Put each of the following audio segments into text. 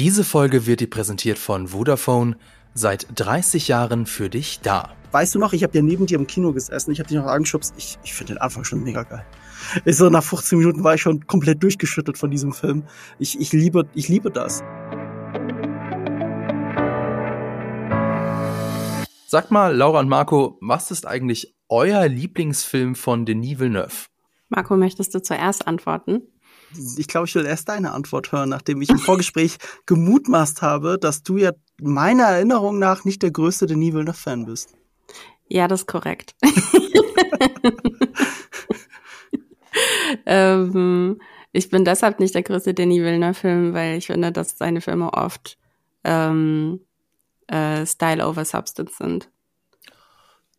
Diese Folge wird dir präsentiert von Vodafone, seit 30 Jahren für dich da. Weißt du noch, ich habe ja neben dir im Kino gesessen, ich habe dich noch angeschubst. Ich, ich finde den Anfang schon mega geil. Ich so, nach 15 Minuten war ich schon komplett durchgeschüttelt von diesem Film. Ich, ich, liebe, ich liebe das. Sag mal, Laura und Marco, was ist eigentlich euer Lieblingsfilm von Denis Villeneuve? Marco, möchtest du zuerst antworten? Ich glaube, ich will erst deine Antwort hören, nachdem ich im Vorgespräch gemutmaßt habe, dass du ja meiner Erinnerung nach nicht der größte Denis Villeneuve-Fan bist. Ja, das ist korrekt. ähm, ich bin deshalb nicht der größte Denis Villeneuve-Film, weil ich finde, dass seine Filme oft ähm, äh, Style over Substance sind.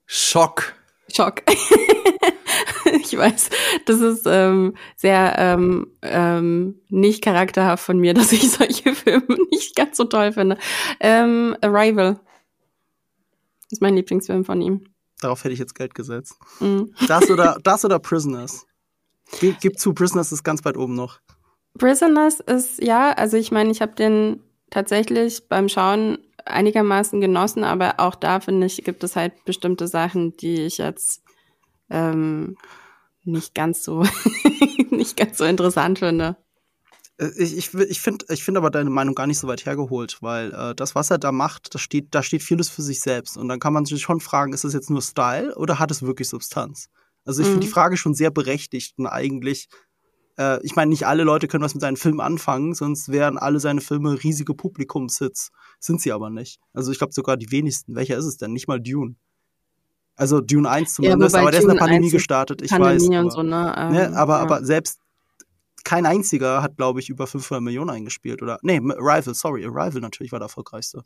Schock. Schock. ich weiß, das ist ähm, sehr ähm, ähm, nicht charakterhaft von mir, dass ich solche Filme nicht ganz so toll finde. Ähm, Arrival ist mein Lieblingsfilm von ihm. Darauf hätte ich jetzt Geld gesetzt. Mhm. Das oder das oder Prisoners. Gib zu, Prisoners ist ganz weit oben noch. Prisoners ist ja, also ich meine, ich habe den tatsächlich beim Schauen einigermaßen genossen, aber auch da finde ich, gibt es halt bestimmte Sachen, die ich jetzt ähm, nicht ganz so nicht ganz so interessant finde. Äh, ich, ich, ich finde ich find aber deine Meinung gar nicht so weit hergeholt, weil äh, das, was er da macht, das steht, da steht vieles für sich selbst. Und dann kann man sich schon fragen, ist das jetzt nur Style oder hat es wirklich Substanz? Also ich mhm. finde die Frage schon sehr berechtigt und eigentlich, äh, ich meine, nicht alle Leute können was mit seinen Filmen anfangen, sonst wären alle seine Filme riesige Publikumshits. Sind sie aber nicht. Also ich glaube sogar die wenigsten. Welcher ist es denn? Nicht mal Dune. Also Dune 1 zumindest, ja, aber der ist in der Pandemie gestartet, ich Pandemie weiß. Aber, so, ne? Ähm, ne? aber, ja. aber selbst kein einziger hat, glaube ich, über 500 Millionen eingespielt. Oder, nee, Arrival, sorry, Arrival natürlich war der erfolgreichste.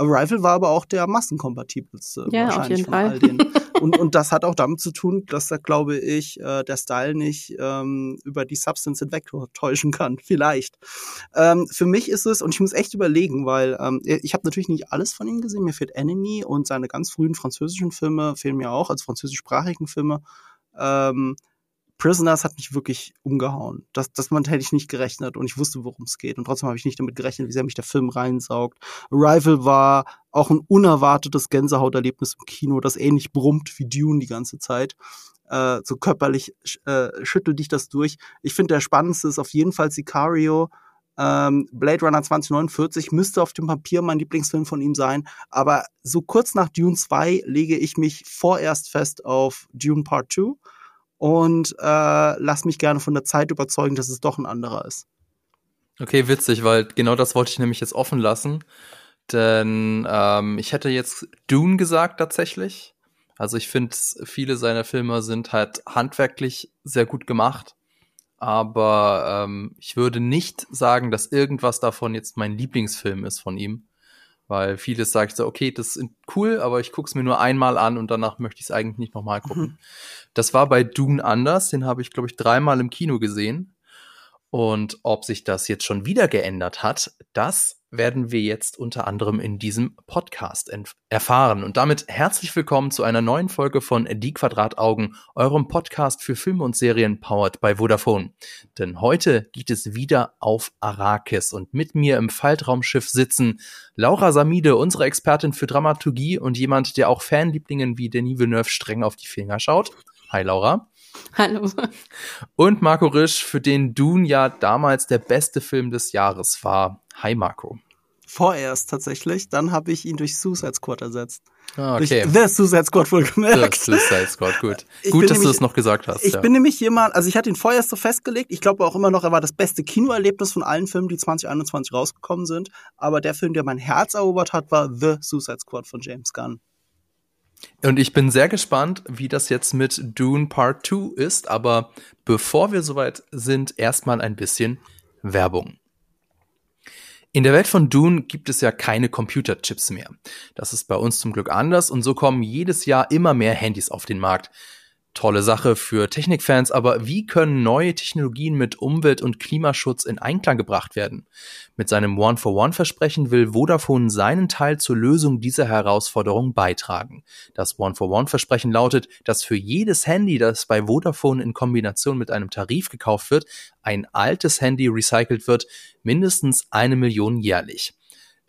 Arrival war aber auch der massenkompatibelste ja, wahrscheinlich von Fall. all denen. Und, und das hat auch damit zu tun, dass da, glaube ich, äh, der Style nicht ähm, über die Substance hinweg täuschen kann. Vielleicht. Ähm, für mich ist es, und ich muss echt überlegen, weil ähm, ich habe natürlich nicht alles von ihm gesehen. Mir fehlt Enemy und seine ganz frühen französischen Filme fehlen mir auch, also französischsprachigen Filme. Ähm, Prisoners hat mich wirklich umgehauen. Das, das hätte ich nicht gerechnet und ich wusste, worum es geht. Und trotzdem habe ich nicht damit gerechnet, wie sehr mich der Film reinsaugt. Arrival war auch ein unerwartetes Gänsehauterlebnis im Kino, das ähnlich brummt wie Dune die ganze Zeit. Äh, so körperlich äh, schüttelt dich das durch. Ich finde, der spannendste ist auf jeden Fall Sicario. Ähm, Blade Runner 2049 müsste auf dem Papier mein Lieblingsfilm von ihm sein, aber so kurz nach Dune 2 lege ich mich vorerst fest auf Dune Part 2 und äh, lass mich gerne von der Zeit überzeugen, dass es doch ein anderer ist. Okay, witzig, weil genau das wollte ich nämlich jetzt offen lassen. Denn ähm, ich hätte jetzt Dune gesagt tatsächlich. Also ich finde, viele seiner Filme sind halt handwerklich sehr gut gemacht. Aber ähm, ich würde nicht sagen, dass irgendwas davon jetzt mein Lieblingsfilm ist von ihm. Weil vieles sagt so, okay, das ist cool, aber ich gucke es mir nur einmal an und danach möchte ich es eigentlich nicht nochmal gucken. Mhm. Das war bei Dune anders, den habe ich, glaube ich, dreimal im Kino gesehen. Und ob sich das jetzt schon wieder geändert hat, das werden wir jetzt unter anderem in diesem Podcast erfahren. Und damit herzlich willkommen zu einer neuen Folge von Die Quadrataugen, eurem Podcast für Filme und Serien powered by Vodafone. Denn heute geht es wieder auf Arrakis und mit mir im Faltraumschiff sitzen Laura Samide, unsere Expertin für Dramaturgie und jemand, der auch Fanlieblingen wie Denis Villeneuve streng auf die Finger schaut. Hi Laura. Hallo. Und Marco Risch, für den Dune ja damals der beste Film des Jahres war. Hi Marco. Vorerst tatsächlich, dann habe ich ihn durch Suicide Squad ersetzt. Ah, okay. Durch The Suicide Squad wohlgemerkt. The Suicide Squad, gut. Ich gut, dass nämlich, du es noch gesagt hast. Ich ja. bin nämlich jemand, also ich hatte ihn vorerst so festgelegt. Ich glaube auch immer noch, er war das beste Kinoerlebnis von allen Filmen, die 2021 rausgekommen sind. Aber der Film, der mein Herz erobert hat, war The Suicide Squad von James Gunn. Und ich bin sehr gespannt, wie das jetzt mit Dune Part 2 ist. Aber bevor wir soweit sind, erstmal ein bisschen Werbung. In der Welt von Dune gibt es ja keine Computerchips mehr. Das ist bei uns zum Glück anders und so kommen jedes Jahr immer mehr Handys auf den Markt. Tolle Sache für Technikfans, aber wie können neue Technologien mit Umwelt- und Klimaschutz in Einklang gebracht werden? Mit seinem One-for-One-Versprechen will Vodafone seinen Teil zur Lösung dieser Herausforderung beitragen. Das One-for-One-Versprechen lautet, dass für jedes Handy, das bei Vodafone in Kombination mit einem Tarif gekauft wird, ein altes Handy recycelt wird, mindestens eine Million jährlich.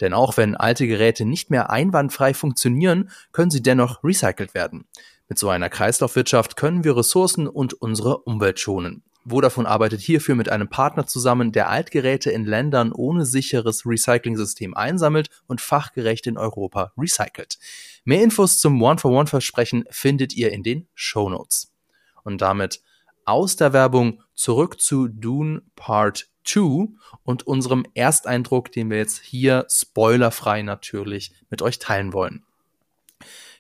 Denn auch wenn alte Geräte nicht mehr einwandfrei funktionieren, können sie dennoch recycelt werden. Mit so einer Kreislaufwirtschaft können wir Ressourcen und unsere Umwelt schonen. Vodafone arbeitet hierfür mit einem Partner zusammen, der Altgeräte in Ländern ohne sicheres Recycling-System einsammelt und fachgerecht in Europa recycelt. Mehr Infos zum One-for-One-Versprechen findet ihr in den Show Notes. Und damit aus der Werbung zurück zu Dune Part 2 und unserem Ersteindruck, den wir jetzt hier spoilerfrei natürlich mit euch teilen wollen.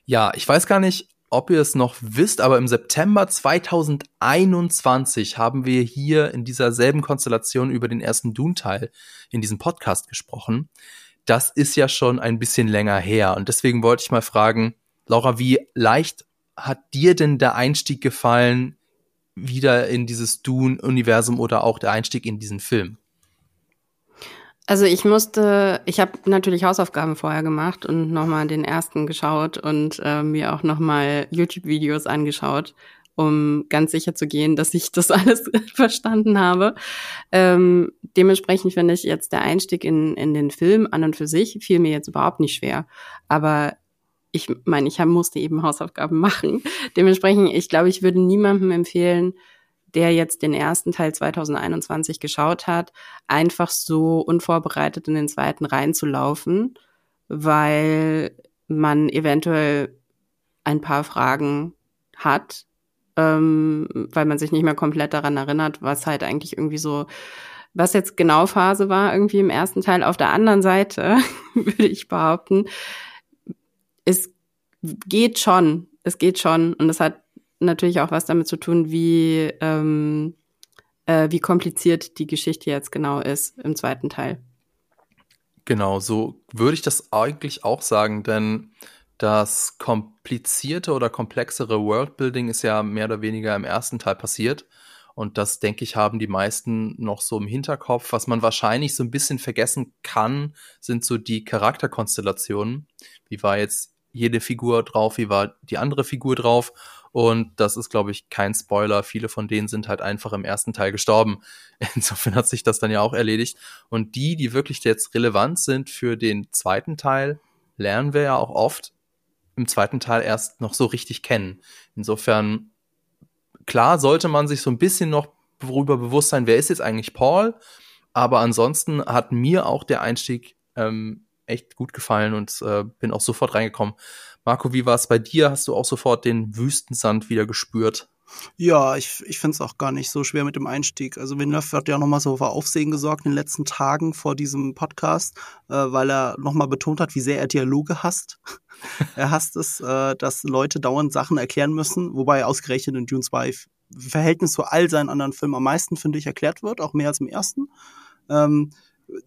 Ja, ich weiß gar nicht, ob ihr es noch wisst, aber im September 2021 haben wir hier in dieser selben Konstellation über den ersten Dune-Teil in diesem Podcast gesprochen. Das ist ja schon ein bisschen länger her und deswegen wollte ich mal fragen, Laura, wie leicht hat dir denn der Einstieg gefallen wieder in dieses Dune-Universum oder auch der Einstieg in diesen Film? Also ich musste, ich habe natürlich Hausaufgaben vorher gemacht und nochmal den ersten geschaut und äh, mir auch nochmal YouTube-Videos angeschaut, um ganz sicher zu gehen, dass ich das alles verstanden habe. Ähm, dementsprechend finde ich jetzt der Einstieg in, in den Film an und für sich fiel mir jetzt überhaupt nicht schwer. Aber ich meine, ich hab, musste eben Hausaufgaben machen. Dementsprechend, ich glaube, ich würde niemandem empfehlen, der jetzt den ersten Teil 2021 geschaut hat, einfach so unvorbereitet in den zweiten reinzulaufen, weil man eventuell ein paar Fragen hat, ähm, weil man sich nicht mehr komplett daran erinnert, was halt eigentlich irgendwie so, was jetzt genau Phase war, irgendwie im ersten Teil. Auf der anderen Seite würde ich behaupten, es geht schon, es geht schon und es hat natürlich auch was damit zu tun, wie, ähm, äh, wie kompliziert die Geschichte jetzt genau ist im zweiten Teil. Genau, so würde ich das eigentlich auch sagen, denn das komplizierte oder komplexere Worldbuilding ist ja mehr oder weniger im ersten Teil passiert. Und das, denke ich, haben die meisten noch so im Hinterkopf. Was man wahrscheinlich so ein bisschen vergessen kann, sind so die Charakterkonstellationen. Wie war jetzt jede Figur drauf, wie war die andere Figur drauf? Und das ist, glaube ich, kein Spoiler. Viele von denen sind halt einfach im ersten Teil gestorben. Insofern hat sich das dann ja auch erledigt. Und die, die wirklich jetzt relevant sind für den zweiten Teil, lernen wir ja auch oft im zweiten Teil erst noch so richtig kennen. Insofern, klar sollte man sich so ein bisschen noch darüber bewusst sein, wer ist jetzt eigentlich Paul. Aber ansonsten hat mir auch der Einstieg ähm, echt gut gefallen und äh, bin auch sofort reingekommen. Marco, wie war es bei dir? Hast du auch sofort den Wüstensand wieder gespürt? Ja, ich, ich finde es auch gar nicht so schwer mit dem Einstieg. Also Villeneuve hat ja nochmal so für Aufsehen gesorgt in den letzten Tagen vor diesem Podcast, äh, weil er nochmal betont hat, wie sehr er Dialoge hasst. er hasst es, äh, dass Leute dauernd Sachen erklären müssen, wobei ausgerechnet in Dune 2 Verhältnis zu all seinen anderen Filmen am meisten, finde ich, erklärt wird, auch mehr als im ersten. Ähm,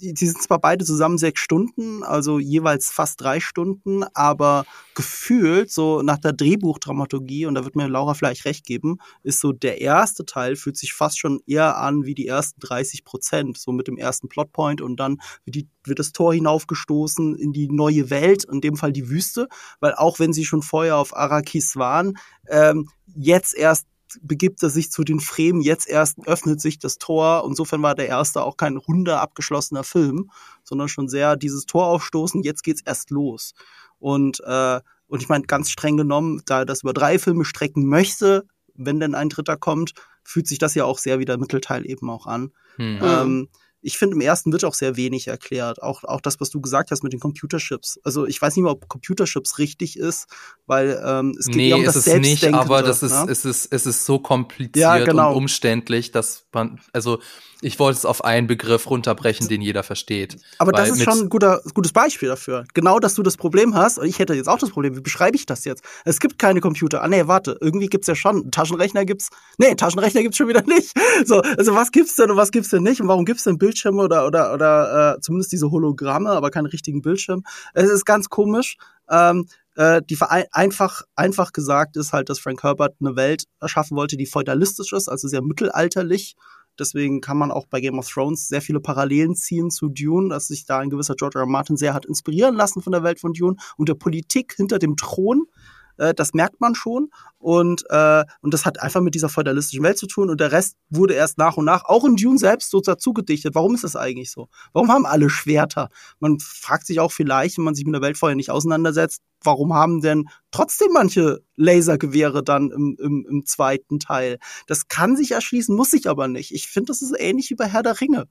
die, sind zwar beide zusammen sechs Stunden, also jeweils fast drei Stunden, aber gefühlt so nach der Drehbuchdramaturgie, und da wird mir Laura vielleicht recht geben, ist so der erste Teil fühlt sich fast schon eher an wie die ersten 30 Prozent, so mit dem ersten Plotpoint und dann wird, die, wird das Tor hinaufgestoßen in die neue Welt, in dem Fall die Wüste, weil auch wenn sie schon vorher auf Arrakis waren, ähm, jetzt erst begibt er sich zu den Fremen, jetzt erst öffnet sich das Tor. Insofern war der erste auch kein runder, abgeschlossener Film, sondern schon sehr dieses Tor aufstoßen, jetzt geht's erst los. Und, äh, und ich meine, ganz streng genommen, da er das über drei Filme strecken möchte, wenn denn ein dritter kommt, fühlt sich das ja auch sehr wie der Mittelteil eben auch an. Hm. Ähm, ich finde, im ersten wird auch sehr wenig erklärt. Auch, auch das, was du gesagt hast mit den Computerships. Also ich weiß nicht mal, ob Computerships richtig ist, weil ähm, es geht nee, ja um das ist es nicht, aber das ist, ne? es ist, es ist so kompliziert ja, genau. und umständlich, dass man, also ich wollte es auf einen Begriff runterbrechen, den jeder versteht. Aber das ist schon ein guter, gutes Beispiel dafür. Genau, dass du das Problem hast. Und ich hätte jetzt auch das Problem. Wie beschreibe ich das jetzt? Es gibt keine Computer. Ah, nee, warte. Irgendwie gibt's ja schon. Taschenrechner gibt's. Nee, Taschenrechner gibt's schon wieder nicht. So, also was gibt's denn und was gibt's denn nicht? Und warum gibt's denn Bildschirme oder, oder, oder äh, zumindest diese Hologramme, aber keine richtigen Bildschirme? Es ist ganz komisch. Ähm, Äh, die einfach, einfach gesagt ist halt, dass Frank Herbert eine Welt erschaffen wollte, die feudalistisch ist, also sehr mittelalterlich. Deswegen kann man auch bei Game of Thrones sehr viele Parallelen ziehen zu Dune, dass sich da ein gewisser George R. R. Martin sehr hat inspirieren lassen von der Welt von Dune und der Politik hinter dem Thron. Äh, das merkt man schon. Und, äh, und das hat einfach mit dieser feudalistischen Welt zu tun. Und der Rest wurde erst nach und nach, auch in Dune selbst, so dazu gedichtet. Warum ist das eigentlich so? Warum haben alle Schwerter? Man fragt sich auch vielleicht, wenn man sich mit der Welt vorher nicht auseinandersetzt, warum haben denn trotzdem manche Lasergewehre dann im, im, im zweiten Teil? Das kann sich erschließen, muss sich aber nicht. Ich finde, das ist ähnlich wie bei Herr der Ringe.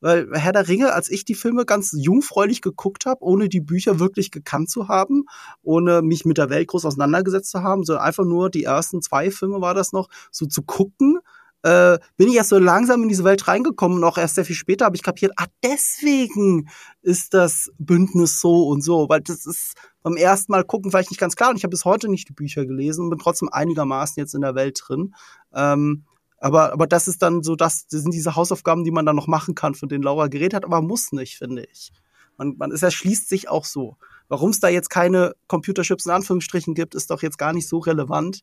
Weil Herr der Ringe, als ich die Filme ganz jungfräulich geguckt habe, ohne die Bücher wirklich gekannt zu haben, ohne mich mit der Welt groß auseinandergesetzt zu haben, sondern einfach nur die ersten zwei Filme war das noch, so zu gucken, äh, bin ich erst so langsam in diese Welt reingekommen und auch erst sehr viel später habe ich kapiert, ah, deswegen ist das Bündnis so und so, weil das ist beim ersten Mal gucken vielleicht nicht ganz klar und ich habe bis heute nicht die Bücher gelesen und bin trotzdem einigermaßen jetzt in der Welt drin. Ähm, aber, aber das ist dann so, das, das sind diese Hausaufgaben, die man dann noch machen kann, von denen Laura geredet hat, aber muss nicht, finde ich. Man, man, es erschließt sich auch so. Warum es da jetzt keine Computerchips in Anführungsstrichen gibt, ist doch jetzt gar nicht so relevant.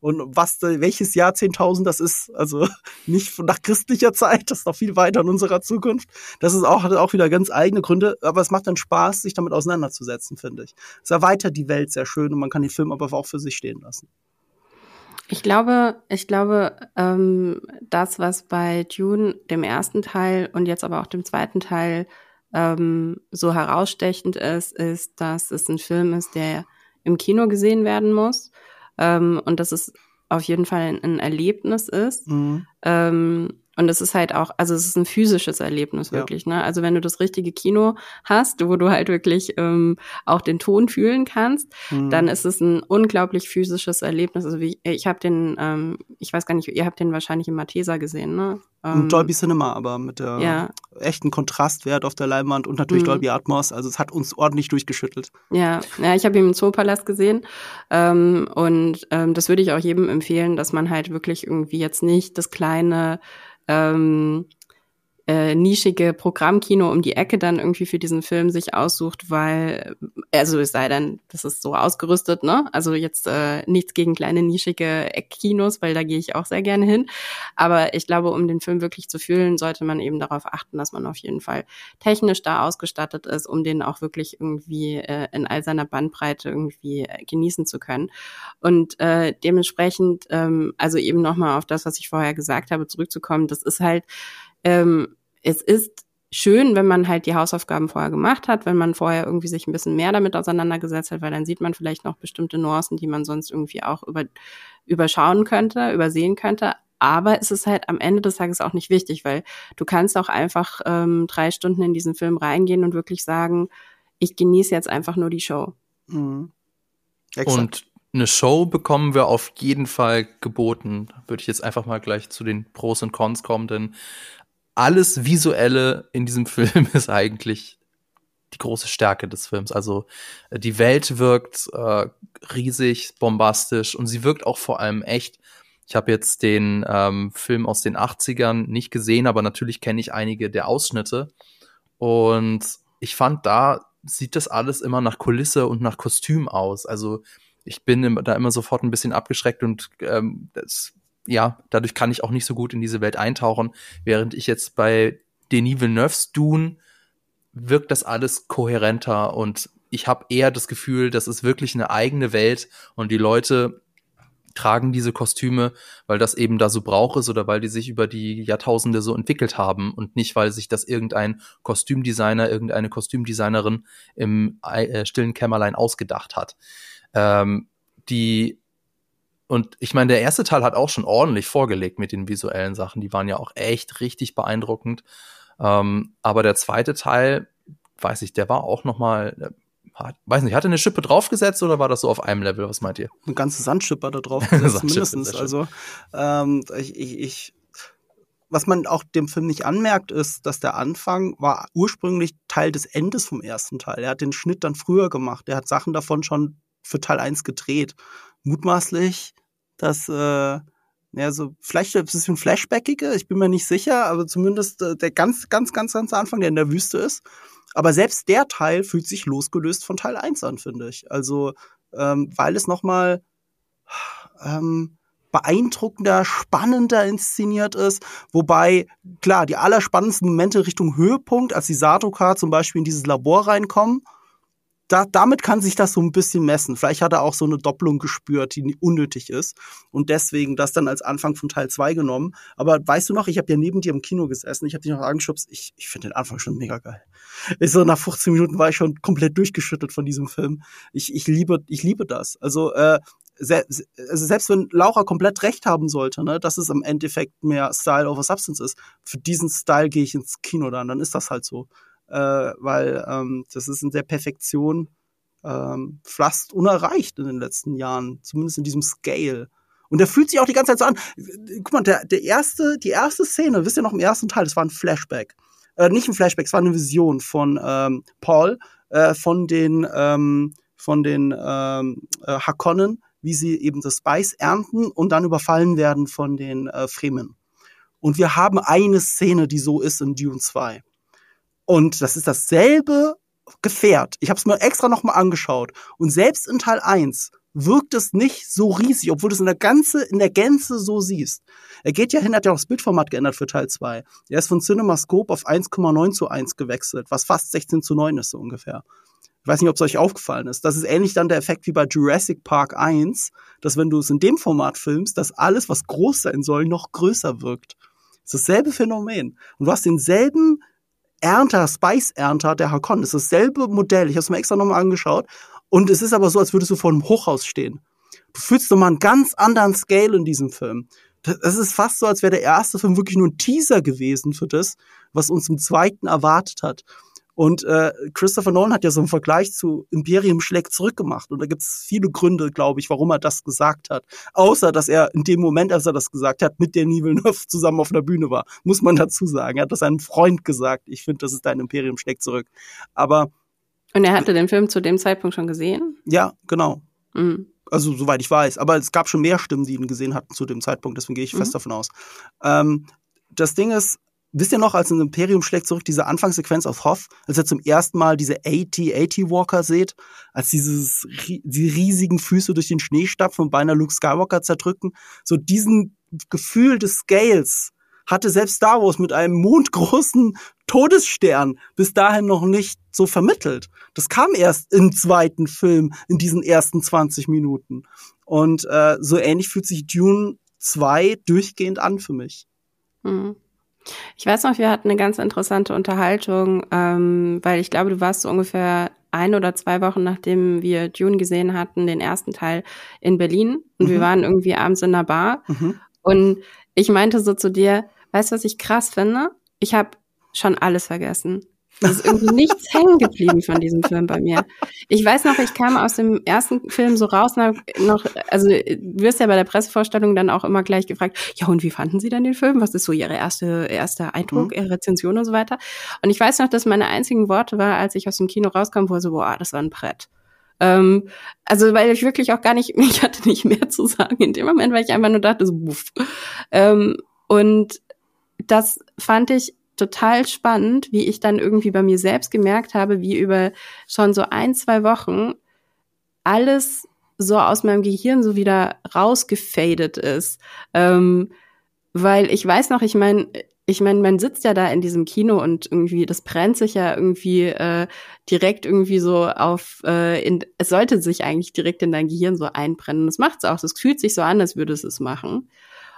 Und was, welches Jahr 10.000 das ist, also nicht nach christlicher Zeit, das ist noch viel weiter in unserer Zukunft. Das ist auch, hat auch wieder ganz eigene Gründe, aber es macht dann Spaß, sich damit auseinanderzusetzen, finde ich. Es erweitert die Welt sehr schön und man kann den Film aber auch für sich stehen lassen. Ich glaube, ich glaube, ähm, das, was bei Dune, dem ersten Teil und jetzt aber auch dem zweiten Teil ähm, so herausstechend ist, ist, dass es ein Film ist, der im Kino gesehen werden muss ähm, und dass es auf jeden Fall ein, Erlebnis ist. Mhm. Ähm, und es ist halt auch, also es ist ein physisches Erlebnis wirklich, ja. ne? Also wenn du das richtige Kino hast, wo du halt wirklich ähm, auch den Ton fühlen kannst, mhm. dann ist es ein unglaublich physisches Erlebnis. Also wie, ich habe den, ähm, ich weiß gar nicht, ihr habt den wahrscheinlich im Mathesa gesehen, ne? Ähm, Dolby Cinema, aber mit der ja. echten Kontrastwert auf der Leinwand und natürlich mhm. Dolby Atmos. Also es hat uns ordentlich durchgeschüttelt. Ja, ja ich habe ihn im Zoopalast gesehen ähm, und ähm, das würde ich auch jedem empfehlen, dass man halt wirklich irgendwie jetzt nicht das kleine ähm, äh, nischige Programmkino um die Ecke dann irgendwie für diesen Film sich aussucht, weil, also es sei denn, das ist so ausgerüstet, ne? Also jetzt äh, nichts gegen kleine nischige Eckkinos, weil da gehe ich auch sehr gerne hin. Aber ich glaube, um den Film wirklich zu fühlen, sollte man eben darauf achten, dass man auf jeden Fall technisch da ausgestattet ist, um den auch wirklich irgendwie äh, in all seiner Bandbreite irgendwie äh, genießen zu können. Und äh, dementsprechend, ähm, also eben nochmal auf das, was ich vorher gesagt habe, zurückzukommen, das ist halt ähm, es ist schön, wenn man halt die Hausaufgaben vorher gemacht hat, wenn man vorher irgendwie sich ein bisschen mehr damit auseinandergesetzt hat, weil dann sieht man vielleicht noch bestimmte Nuancen, die man sonst irgendwie auch über, überschauen könnte, übersehen könnte. Aber es ist halt am Ende des Tages auch nicht wichtig, weil du kannst auch einfach ähm, drei Stunden in diesen Film reingehen und wirklich sagen, ich genieße jetzt einfach nur die Show. Mhm. Und eine Show bekommen wir auf jeden Fall geboten. Würde ich jetzt einfach mal gleich zu den Pros und Cons kommen, denn alles Visuelle in diesem Film ist eigentlich die große Stärke des Films. Also äh, die Welt wirkt äh, riesig, bombastisch und sie wirkt auch vor allem echt. Ich habe jetzt den ähm, Film aus den 80ern nicht gesehen, aber natürlich kenne ich einige der Ausschnitte. Und ich fand, da sieht das alles immer nach Kulisse und nach Kostüm aus. Also ich bin da immer sofort ein bisschen abgeschreckt und ähm, das ja, dadurch kann ich auch nicht so gut in diese Welt eintauchen, während ich jetzt bei Denis Villeneuve's Dune wirkt das alles kohärenter und ich habe eher das Gefühl, das ist wirklich eine eigene Welt und die Leute tragen diese Kostüme, weil das eben da so braucht ist oder weil die sich über die Jahrtausende so entwickelt haben und nicht, weil sich das irgendein Kostümdesigner, irgendeine Kostümdesignerin im äh, stillen Kämmerlein ausgedacht hat. Ähm, die und ich meine, der erste Teil hat auch schon ordentlich vorgelegt mit den visuellen Sachen. Die waren ja auch echt richtig beeindruckend. Ähm, aber der zweite Teil, weiß ich, der war auch noch mal, äh, weiß nicht, hat er eine Schippe draufgesetzt oder war das so auf einem Level? Was meint ihr? Eine ganze Sandschippe da draufgesetzt, mindestens. Also ähm, ich, ich, ich, was man auch dem Film nicht anmerkt, ist, dass der Anfang war ursprünglich Teil des Endes vom ersten Teil. Er hat den Schnitt dann früher gemacht. Er hat Sachen davon schon für Teil 1 gedreht mutmaßlich, dass äh, ja, so vielleicht ein bisschen flashbackige, ich bin mir nicht sicher, aber zumindest äh, der ganz, ganz, ganz, ganz Anfang, der in der Wüste ist. Aber selbst der Teil fühlt sich losgelöst von Teil 1 an, finde ich. Also ähm, weil es nochmal ähm, beeindruckender, spannender inszeniert ist. Wobei, klar, die allerspannendsten Momente Richtung Höhepunkt, als die Satoka zum Beispiel in dieses Labor reinkommen, da, damit kann sich das so ein bisschen messen. Vielleicht hat er auch so eine Doppelung gespürt, die unnötig ist. Und deswegen das dann als Anfang von Teil 2 genommen. Aber weißt du noch, ich habe ja neben dir im Kino gesessen, ich habe dich noch angeschubst, ich, ich finde den Anfang schon mega geil. Ich so, nach 15 Minuten war ich schon komplett durchgeschüttet von diesem Film. Ich, ich liebe, ich liebe das. Also, äh, se also selbst wenn Laura komplett recht haben sollte, ne, dass es im Endeffekt mehr Style over Substance ist, für diesen Style gehe ich ins Kino dann, dann ist das halt so äh, weil ähm, das ist in der Perfektion ähm, fast unerreicht in den letzten Jahren, zumindest in diesem Scale. Und der fühlt sich auch die ganze Zeit so an. Guck mal, der, der erste, die erste Szene, wisst ihr noch im ersten Teil, das war ein Flashback. Äh, nicht ein Flashback, es war eine Vision von ähm, Paul, äh, von den, ähm, von den ähm, äh, Hakonnen, wie sie eben das Spice ernten und dann überfallen werden von den äh, Fremen. Und wir haben eine Szene, die so ist in Dune 2. Und das ist dasselbe Gefährt. Ich habe es mir extra nochmal angeschaut. Und selbst in Teil 1 wirkt es nicht so riesig, obwohl du es in der, ganze, in der Gänze so siehst. Er geht ja hin, hat ja auch das Bildformat geändert für Teil 2. Er ist von CinemaScope auf 1,9 zu 1 gewechselt, was fast 16 zu 9 ist so ungefähr. Ich weiß nicht, ob es euch aufgefallen ist. Das ist ähnlich dann der Effekt wie bei Jurassic Park 1, dass wenn du es in dem Format filmst, dass alles, was groß sein soll, noch größer wirkt. Das ist dasselbe Phänomen. Und du hast denselben Ernter, Spice-Ernter der Hakon. Ist dasselbe Modell. Ich habe es mir extra nochmal angeschaut. Und es ist aber so, als würdest du vor einem Hochhaus stehen. Du fühlst nochmal einen ganz anderen Scale in diesem Film. Das ist fast so, als wäre der erste Film wirklich nur ein Teaser gewesen für das, was uns im zweiten erwartet hat. Und äh, Christopher Nolan hat ja so einen Vergleich zu Imperium schlägt zurückgemacht. Und da gibt es viele Gründe, glaube ich, warum er das gesagt hat. Außer, dass er in dem Moment, als er das gesagt hat, mit der Villeneuve zusammen auf einer Bühne war. Muss man dazu sagen. Er hat das einem Freund gesagt. Ich finde, das ist dein Imperium schlägt zurück. Aber Und er hatte den Film zu dem Zeitpunkt schon gesehen? Ja, genau. Mhm. Also, soweit ich weiß. Aber es gab schon mehr Stimmen, die ihn gesehen hatten zu dem Zeitpunkt. Deswegen gehe ich fest mhm. davon aus. Ähm, das Ding ist, Wisst ihr noch, als ein Imperium schlägt zurück, diese Anfangssequenz auf Hoff, als er zum ersten Mal diese AT-AT Walker seht, als dieses, die riesigen Füße durch den Schnee stapfen und beinahe Luke Skywalker zerdrücken, so diesen Gefühl des Scales hatte selbst Star Wars mit einem mondgroßen Todesstern bis dahin noch nicht so vermittelt. Das kam erst im zweiten Film, in diesen ersten 20 Minuten. Und äh, so ähnlich fühlt sich Dune 2 durchgehend an für mich. Mhm. Ich weiß noch, wir hatten eine ganz interessante Unterhaltung, ähm, weil ich glaube, du warst so ungefähr ein oder zwei Wochen, nachdem wir Dune gesehen hatten, den ersten Teil in Berlin. Und mhm. wir waren irgendwie abends in einer Bar. Mhm. Und ich meinte so zu dir, weißt du, was ich krass finde? Ich habe schon alles vergessen. Es ist irgendwie nichts hängen geblieben von diesem Film bei mir. Ich weiß noch, ich kam aus dem ersten Film so raus und noch, also du wirst ja bei der Pressevorstellung dann auch immer gleich gefragt, ja und wie fanden Sie denn den Film? Was ist so Ihre erste, erste Eindruck, mhm. Ihre Rezension und so weiter? Und ich weiß noch, dass meine einzigen Worte war, als ich aus dem Kino rauskam, wo so, boah, das war ein Brett. Ähm, also weil ich wirklich auch gar nicht, ich hatte nicht mehr zu sagen in dem Moment, weil ich einfach nur dachte, so, buff. Ähm, und das fand ich total spannend, wie ich dann irgendwie bei mir selbst gemerkt habe, wie über schon so ein, zwei Wochen alles so aus meinem Gehirn so wieder rausgefadet ist. Ähm, weil ich weiß noch, ich meine, ich meine, man sitzt ja da in diesem Kino und irgendwie, das brennt sich ja irgendwie äh, direkt irgendwie so auf, äh, in, es sollte sich eigentlich direkt in dein Gehirn so einbrennen. Das macht es auch. Es fühlt sich so an, als würde es es machen.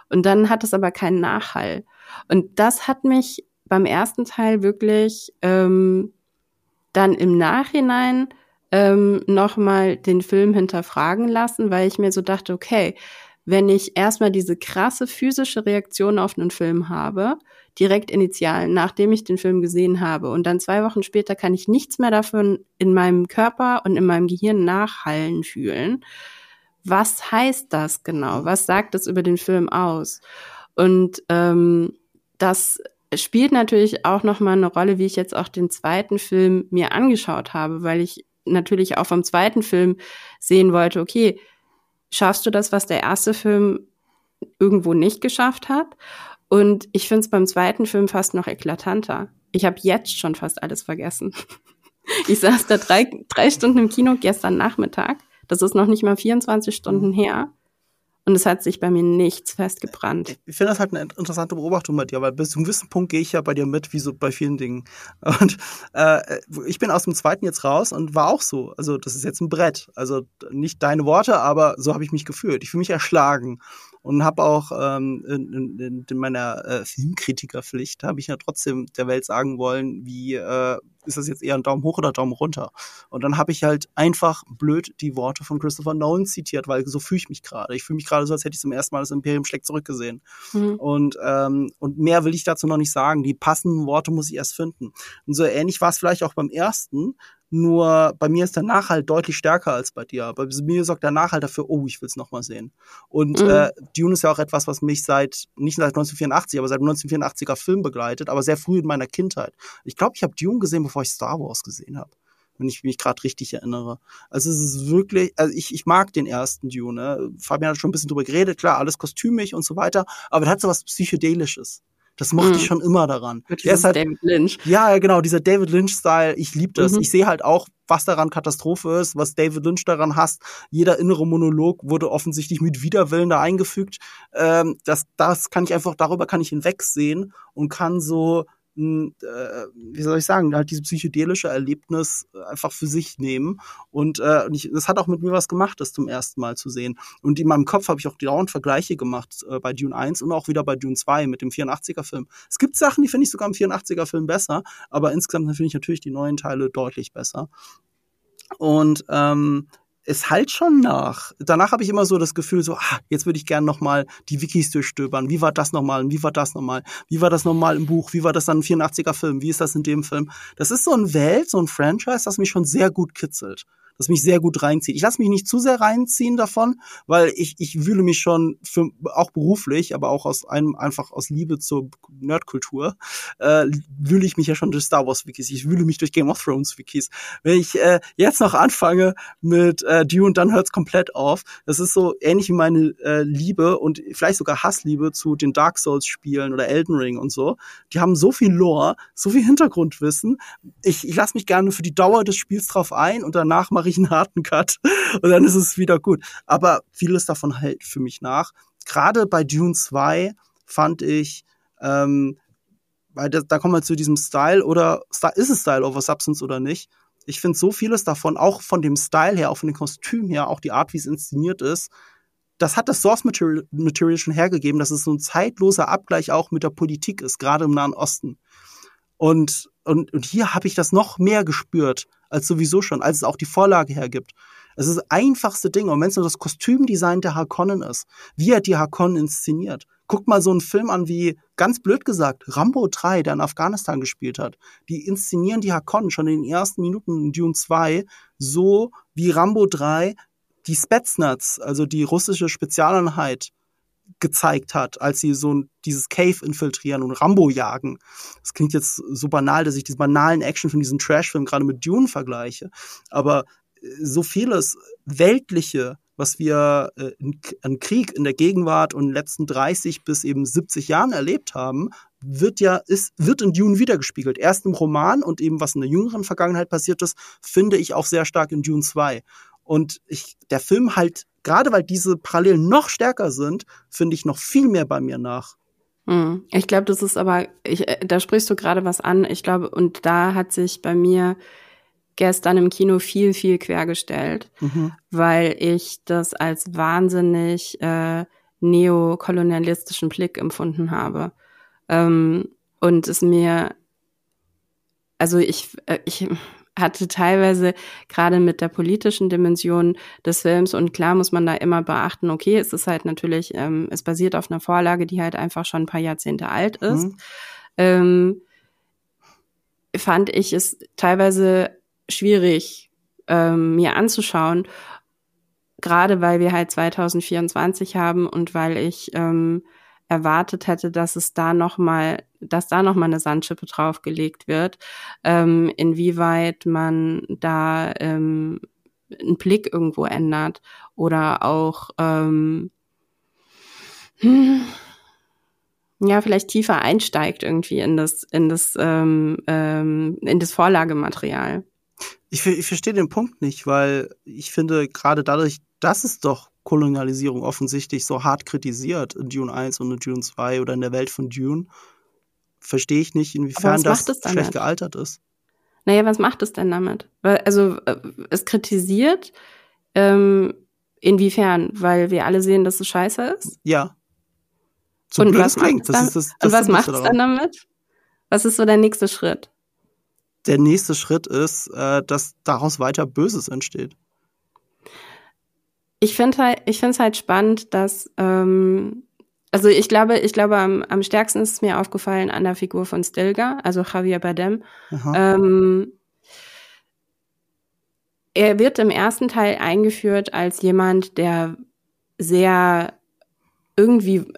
Und dann hat es aber keinen Nachhall. Und das hat mich beim ersten Teil wirklich ähm, dann im Nachhinein ähm, nochmal den Film hinterfragen lassen, weil ich mir so dachte, okay, wenn ich erstmal diese krasse physische Reaktion auf einen Film habe, direkt initial, nachdem ich den Film gesehen habe, und dann zwei Wochen später kann ich nichts mehr davon in meinem Körper und in meinem Gehirn nachhallen fühlen. Was heißt das genau? Was sagt das über den Film aus? Und ähm, das spielt natürlich auch noch mal eine Rolle, wie ich jetzt auch den zweiten Film mir angeschaut habe, weil ich natürlich auch vom zweiten Film sehen wollte, okay, schaffst du das, was der erste Film irgendwo nicht geschafft hat? Und ich finde es beim zweiten Film fast noch eklatanter. Ich habe jetzt schon fast alles vergessen. Ich saß da drei, drei Stunden im Kino gestern Nachmittag Das ist noch nicht mal 24 Stunden her. Und es hat sich bei mir nichts festgebrannt. Ich finde das halt eine interessante Beobachtung bei dir, weil bis zu einem gewissen Punkt gehe ich ja bei dir mit, wie so bei vielen Dingen. Und äh, ich bin aus dem zweiten jetzt raus und war auch so. Also, das ist jetzt ein Brett. Also nicht deine Worte, aber so habe ich mich gefühlt. Ich fühle mich erschlagen und habe auch ähm, in, in, in meiner äh, Filmkritikerpflicht habe ich ja trotzdem der Welt sagen wollen, wie äh, ist das jetzt eher ein Daumen hoch oder Daumen runter? Und dann habe ich halt einfach blöd die Worte von Christopher Nolan zitiert, weil so fühle ich mich gerade. Ich fühle mich gerade so, als hätte ich zum ersten Mal das Imperium schlägt zurückgesehen. Mhm. Und ähm, und mehr will ich dazu noch nicht sagen. Die passenden Worte muss ich erst finden. Und so ähnlich war es vielleicht auch beim ersten, nur bei mir ist der Nachhalt deutlich stärker als bei dir. Bei mir sorgt der Nachhalt dafür, oh, ich will es nochmal sehen. Und mhm. äh, Dune ist ja auch etwas, was mich seit, nicht seit 1984, aber seit 1984er Film begleitet, aber sehr früh in meiner Kindheit. Ich glaube, ich habe Dune gesehen, bevor ich Star Wars gesehen habe. Wenn ich mich gerade richtig erinnere. Also es ist wirklich, also ich, ich mag den ersten Dune. Ne? Fabian hat schon ein bisschen drüber geredet, klar, alles kostümig und so weiter, aber der hat so was Psychedelisches. Das mochte mhm. ich schon immer daran. Der ist halt, David Lynch. Ja, genau, dieser David Lynch-Style, ich liebe das. Mhm. Ich sehe halt auch, was daran Katastrophe ist, was David Lynch daran hasst. Jeder innere Monolog wurde offensichtlich mit Widerwillen da eingefügt. Ähm, das, das kann ich einfach, darüber kann ich hinwegsehen und kann so wie soll ich sagen, halt diese psychedelische Erlebnis einfach für sich nehmen. Und, äh, und ich, das hat auch mit mir was gemacht, das zum ersten Mal zu sehen. Und in meinem Kopf habe ich auch dauernd Vergleiche gemacht äh, bei Dune 1 und auch wieder bei Dune 2 mit dem 84er-Film. Es gibt Sachen, die finde ich sogar im 84er-Film besser, aber insgesamt finde ich natürlich die neuen Teile deutlich besser. Und ähm, es halt schon nach. Danach habe ich immer so das Gefühl, so, ah, jetzt würde ich gerne nochmal die Wikis durchstöbern. Wie war das nochmal? Wie war das nochmal? Wie war das nochmal im Buch? Wie war das dann im 84er Film? Wie ist das in dem Film? Das ist so ein Welt, so ein Franchise, das mich schon sehr gut kitzelt das mich sehr gut reinzieht. Ich lasse mich nicht zu sehr reinziehen davon, weil ich, ich wühle mich schon für, auch beruflich, aber auch aus einem, einfach aus Liebe zur Nerdkultur, äh, wühle ich mich ja schon durch Star Wars Wikis. Ich wühle mich durch Game of Thrones Wikis. Wenn ich äh, jetzt noch anfange mit äh, Dune, dann hört's komplett auf. Das ist so ähnlich wie meine äh, Liebe und vielleicht sogar Hassliebe zu den Dark Souls Spielen oder Elden Ring und so. Die haben so viel Lore, so viel Hintergrundwissen. Ich, ich lasse mich gerne für die Dauer des Spiels drauf ein und danach mache ich einen harten Cut und dann ist es wieder gut. Aber vieles davon hält für mich nach. Gerade bei Dune 2 fand ich, ähm, weil da, da kommen wir zu diesem Style oder ist es Style over Substance oder nicht? Ich finde so vieles davon, auch von dem Style her, auch von dem Kostüm her, auch die Art, wie es inszeniert ist, das hat das Source Material, Material schon hergegeben, dass es so ein zeitloser Abgleich auch mit der Politik ist, gerade im Nahen Osten. Und, und, und hier habe ich das noch mehr gespürt als sowieso schon, als es auch die Vorlage hergibt. Es ist das einfachste Ding. Und wenn es nur das Kostümdesign der Harkonnen ist, wie er die Harkonnen inszeniert. Guckt mal so einen Film an wie, ganz blöd gesagt, Rambo 3, der in Afghanistan gespielt hat. Die inszenieren die Harkonnen schon in den ersten Minuten in Dune 2 so wie Rambo 3 die Spetsnaz, also die russische Spezialeinheit, gezeigt hat, als sie so dieses Cave infiltrieren und Rambo jagen. Das klingt jetzt so banal, dass ich diese banalen Action von diesem Trashfilm gerade mit Dune vergleiche. Aber äh, so vieles Weltliche, was wir äh, an Krieg in der Gegenwart und in den letzten 30 bis eben 70 Jahren erlebt haben, wird ja, ist, wird in Dune wiedergespiegelt. Erst im Roman und eben was in der jüngeren Vergangenheit passiert ist, finde ich auch sehr stark in Dune 2. Und ich, der Film halt gerade weil diese Parallelen noch stärker sind, finde ich noch viel mehr bei mir nach. Hm. Ich glaube, das ist aber, ich, äh, da sprichst du gerade was an. Ich glaube, und da hat sich bei mir gestern im Kino viel, viel quergestellt, mhm. weil ich das als wahnsinnig äh, neokolonialistischen Blick empfunden habe. Ähm, und es mir, also ich, äh, ich hatte teilweise gerade mit der politischen Dimension des Films und klar muss man da immer beachten, okay, es ist halt natürlich, ähm, es basiert auf einer Vorlage, die halt einfach schon ein paar Jahrzehnte alt ist. Mhm. Ähm, fand ich es teilweise schwierig, ähm, mir anzuschauen, gerade weil wir halt 2024 haben und weil ich ähm, erwartet hätte, dass es da noch mal, dass da noch mal eine Sandschippe draufgelegt wird, ähm, inwieweit man da ähm, einen Blick irgendwo ändert oder auch ähm, hm, ja vielleicht tiefer einsteigt irgendwie in das in das ähm, ähm, in das Vorlagematerial. Ich, ich verstehe den Punkt nicht, weil ich finde, gerade dadurch, dass es doch Kolonialisierung offensichtlich so hart kritisiert in Dune 1 und in Dune 2 oder in der Welt von Dune, verstehe ich nicht, inwiefern das schlecht gealtert ist. Naja, was macht es denn damit? Weil, also, äh, es kritisiert, ähm, inwiefern? Weil wir alle sehen, dass es scheiße ist? Ja. So und was klingt. Das ist das, das und was macht es dann damit? Was ist so der nächste Schritt? Der nächste Schritt ist, äh, dass daraus weiter Böses entsteht. Ich finde halt, ich finde es halt spannend, dass ähm, also ich glaube, ich glaube, am, am stärksten ist es mir aufgefallen an der Figur von Stilgar, also Javier Bardem. Ähm, er wird im ersten Teil eingeführt als jemand, der sehr irgendwie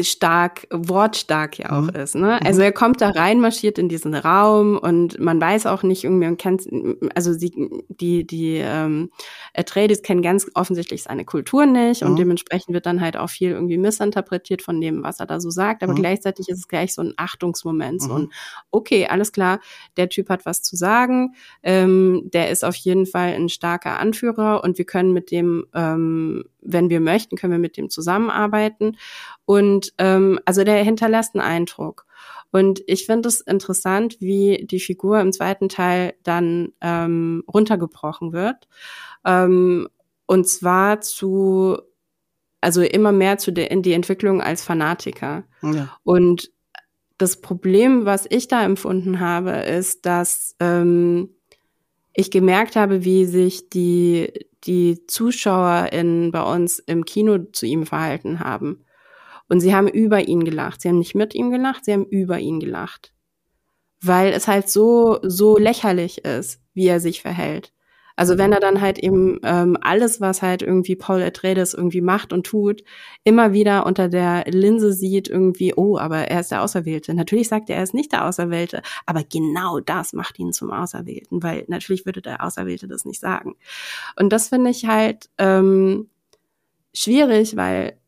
stark, wortstark ja auch mhm. ist. Ne? Also mhm. er kommt da rein, marschiert in diesen Raum und man weiß auch nicht irgendwie, man kennt, also sie, die, die ähm, Atreides kennen ganz offensichtlich seine Kultur nicht mhm. und dementsprechend wird dann halt auch viel irgendwie missinterpretiert von dem, was er da so sagt, aber mhm. gleichzeitig ist es gleich so ein Achtungsmoment, so ein, mhm. okay, alles klar, der Typ hat was zu sagen, ähm, der ist auf jeden Fall ein starker Anführer und wir können mit dem ähm, wenn wir möchten, können wir mit dem zusammenarbeiten. Und ähm, also der hinterlässt einen Eindruck. Und ich finde es interessant, wie die Figur im zweiten Teil dann ähm, runtergebrochen wird. Ähm, und zwar zu, also immer mehr zu der, in die Entwicklung als Fanatiker. Ja. Und das Problem, was ich da empfunden habe, ist, dass ähm, ich gemerkt habe, wie sich die, die ZuschauerInnen bei uns im Kino zu ihm verhalten haben. Und sie haben über ihn gelacht. Sie haben nicht mit ihm gelacht, sie haben über ihn gelacht. Weil es halt so, so lächerlich ist, wie er sich verhält. Also wenn er dann halt eben ähm, alles, was halt irgendwie Paul Atreides irgendwie macht und tut, immer wieder unter der Linse sieht irgendwie, oh, aber er ist der Auserwählte. Natürlich sagt er, er ist nicht der Auserwählte, aber genau das macht ihn zum Auserwählten, weil natürlich würde der Auserwählte das nicht sagen. Und das finde ich halt ähm, schwierig, weil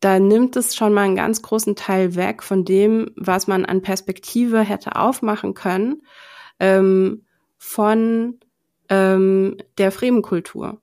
da nimmt es schon mal einen ganz großen Teil weg von dem, was man an Perspektive hätte aufmachen können, ähm, von ähm, der Fremenkultur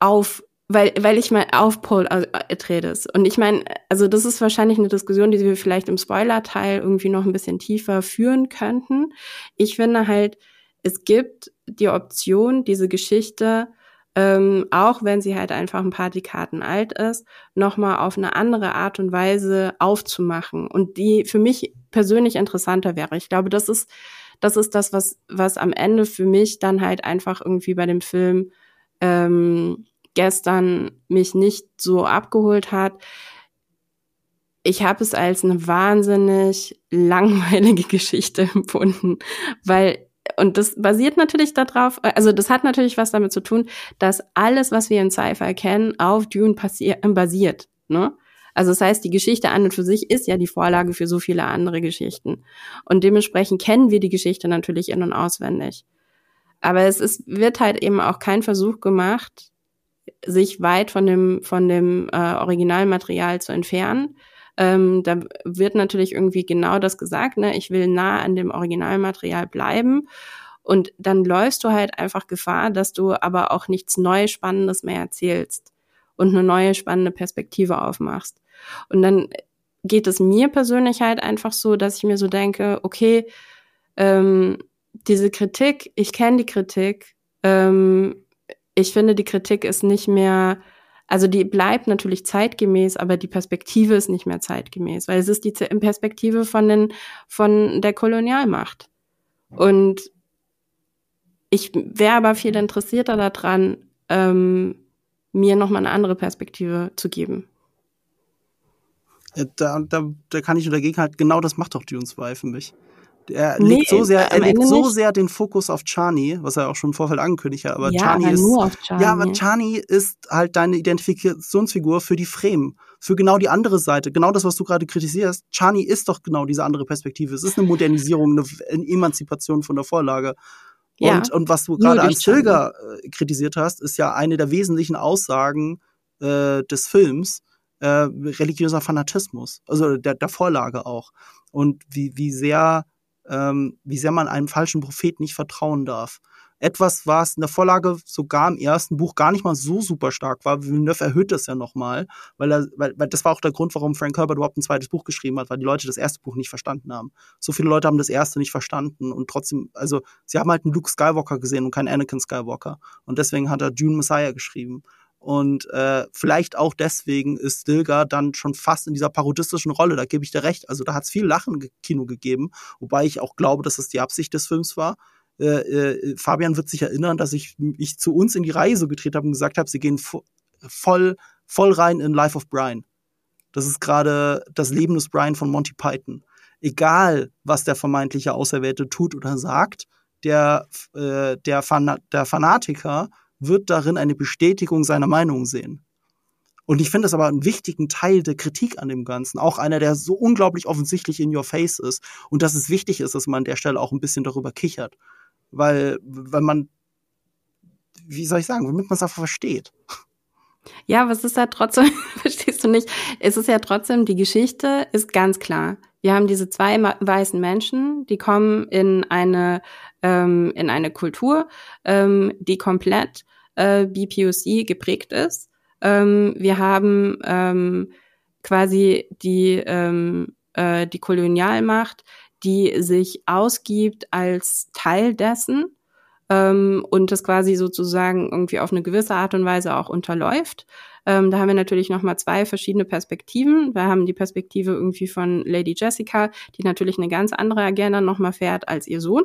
auf weil, weil ich mal auf Paul Atreides. Und ich meine, also das ist wahrscheinlich eine Diskussion, die wir vielleicht im Spoiler-Teil irgendwie noch ein bisschen tiefer führen könnten. Ich finde halt, es gibt die Option, diese Geschichte, ähm, auch wenn sie halt einfach ein paar Dekaden alt ist, nochmal auf eine andere Art und Weise aufzumachen. Und die für mich persönlich interessanter wäre. Ich glaube, das ist das ist das, was, was am Ende für mich dann halt einfach irgendwie bei dem Film ähm, gestern mich nicht so abgeholt hat. Ich habe es als eine wahnsinnig langweilige Geschichte empfunden, weil und das basiert natürlich darauf, also das hat natürlich was damit zu tun, dass alles, was wir in Sci-Fi kennen, auf Dune basiert. Ne? Also das heißt, die Geschichte an und für sich ist ja die Vorlage für so viele andere Geschichten. Und dementsprechend kennen wir die Geschichte natürlich in- und auswendig. Aber es ist, wird halt eben auch kein Versuch gemacht, sich weit von dem, von dem äh, Originalmaterial zu entfernen. Ähm, da wird natürlich irgendwie genau das gesagt, ne? ich will nah an dem Originalmaterial bleiben. Und dann läufst du halt einfach Gefahr, dass du aber auch nichts Neues, Spannendes mehr erzählst und eine neue spannende Perspektive aufmachst. Und dann geht es mir persönlich halt einfach so, dass ich mir so denke, okay, ähm, diese Kritik, ich kenne die Kritik, ähm, ich finde, die Kritik ist nicht mehr, also die bleibt natürlich zeitgemäß, aber die Perspektive ist nicht mehr zeitgemäß, weil es ist die Perspektive von, den, von der Kolonialmacht. Und ich wäre aber viel interessierter daran, ähm, mir nochmal eine andere Perspektive zu geben. Da, da, da kann ich nur dagegen halt, genau das macht doch Dune 2 für mich. Er nee, legt so sehr, er legt so sehr den Fokus auf Chani, was er auch schon im Vorfeld angekündigt hat. Aber ja, Chani aber ist, nur auf Chani. ja, aber Chani ist halt deine Identifikationsfigur für die Fremen, für genau die andere Seite, genau das, was du gerade kritisierst. Chani ist doch genau diese andere Perspektive. Es ist eine Modernisierung, eine Emanzipation von der Vorlage. Ja, und, und was du gerade an Chilger äh, kritisiert hast, ist ja eine der wesentlichen Aussagen äh, des Films, äh, religiöser Fanatismus, also der, der Vorlage auch. Und wie, wie sehr ähm, wie sehr man einem falschen Prophet nicht vertrauen darf. Etwas, was in der Vorlage sogar im ersten Buch gar nicht mal so super stark war. Villeneuve erhöht das ja nochmal, weil, weil, weil das war auch der Grund, warum Frank Herbert überhaupt ein zweites Buch geschrieben hat, weil die Leute das erste Buch nicht verstanden haben. So viele Leute haben das erste nicht verstanden und trotzdem, also sie haben halt einen Luke Skywalker gesehen und keinen Anakin Skywalker. Und deswegen hat er Dune Messiah geschrieben. Und äh, vielleicht auch deswegen ist Stilgar dann schon fast in dieser parodistischen Rolle, da gebe ich dir recht. Also da hat es viel Lachen im Kino gegeben, wobei ich auch glaube, dass das die Absicht des Films war. Äh, äh, Fabian wird sich erinnern, dass ich mich zu uns in die Reihe so gedreht habe und gesagt habe, sie gehen vo voll, voll rein in Life of Brian. Das ist gerade das Leben des Brian von Monty Python. Egal, was der vermeintliche Auserwählte tut oder sagt, der, äh, der, Fan der Fanatiker wird darin eine Bestätigung seiner Meinung sehen. Und ich finde das aber einen wichtigen Teil der Kritik an dem Ganzen. Auch einer, der so unglaublich offensichtlich in your face ist. Und dass es wichtig ist, dass man an der Stelle auch ein bisschen darüber kichert. Weil, weil man, wie soll ich sagen, damit man es einfach versteht. Ja, was ist da trotzdem, verstehst du nicht? Es ist ja trotzdem, die Geschichte ist ganz klar. Wir haben diese zwei weißen Menschen, die kommen in eine, ähm, in eine Kultur, ähm, die komplett äh, BPOC geprägt ist. Ähm, wir haben ähm, quasi die, ähm, äh, die Kolonialmacht, die sich ausgibt als Teil dessen ähm, und das quasi sozusagen irgendwie auf eine gewisse Art und Weise auch unterläuft. Ähm, da haben wir natürlich nochmal zwei verschiedene Perspektiven. Wir haben die Perspektive irgendwie von Lady Jessica, die natürlich eine ganz andere Agenda nochmal fährt als ihr Sohn.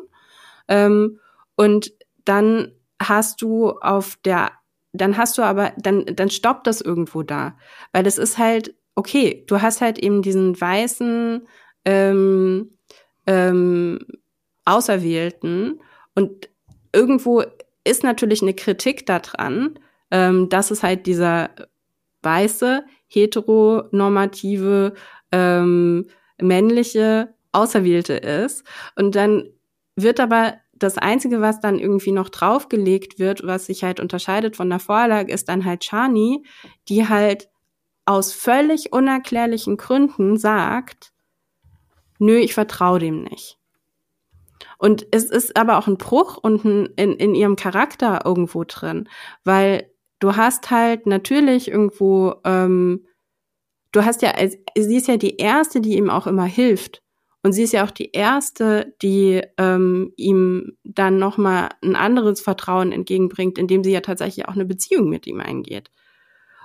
Ähm, und dann hast du auf der, dann hast du aber, dann, dann stoppt das irgendwo da. Weil das ist halt, okay, du hast halt eben diesen weißen ähm, ähm, Auserwählten und irgendwo ist natürlich eine Kritik daran, ähm, dass es halt dieser weiße, heteronormative, ähm, männliche Auserwählte ist. Und dann wird aber das Einzige, was dann irgendwie noch draufgelegt wird, was sich halt unterscheidet von der Vorlage, ist dann halt Shani, die halt aus völlig unerklärlichen Gründen sagt, nö, ich vertraue dem nicht. Und es ist aber auch ein Bruch und in, in ihrem Charakter irgendwo drin, weil du hast halt natürlich irgendwo, ähm, du hast ja, sie ist ja die erste, die ihm auch immer hilft. Und sie ist ja auch die erste, die ähm, ihm dann nochmal ein anderes Vertrauen entgegenbringt, indem sie ja tatsächlich auch eine Beziehung mit ihm eingeht.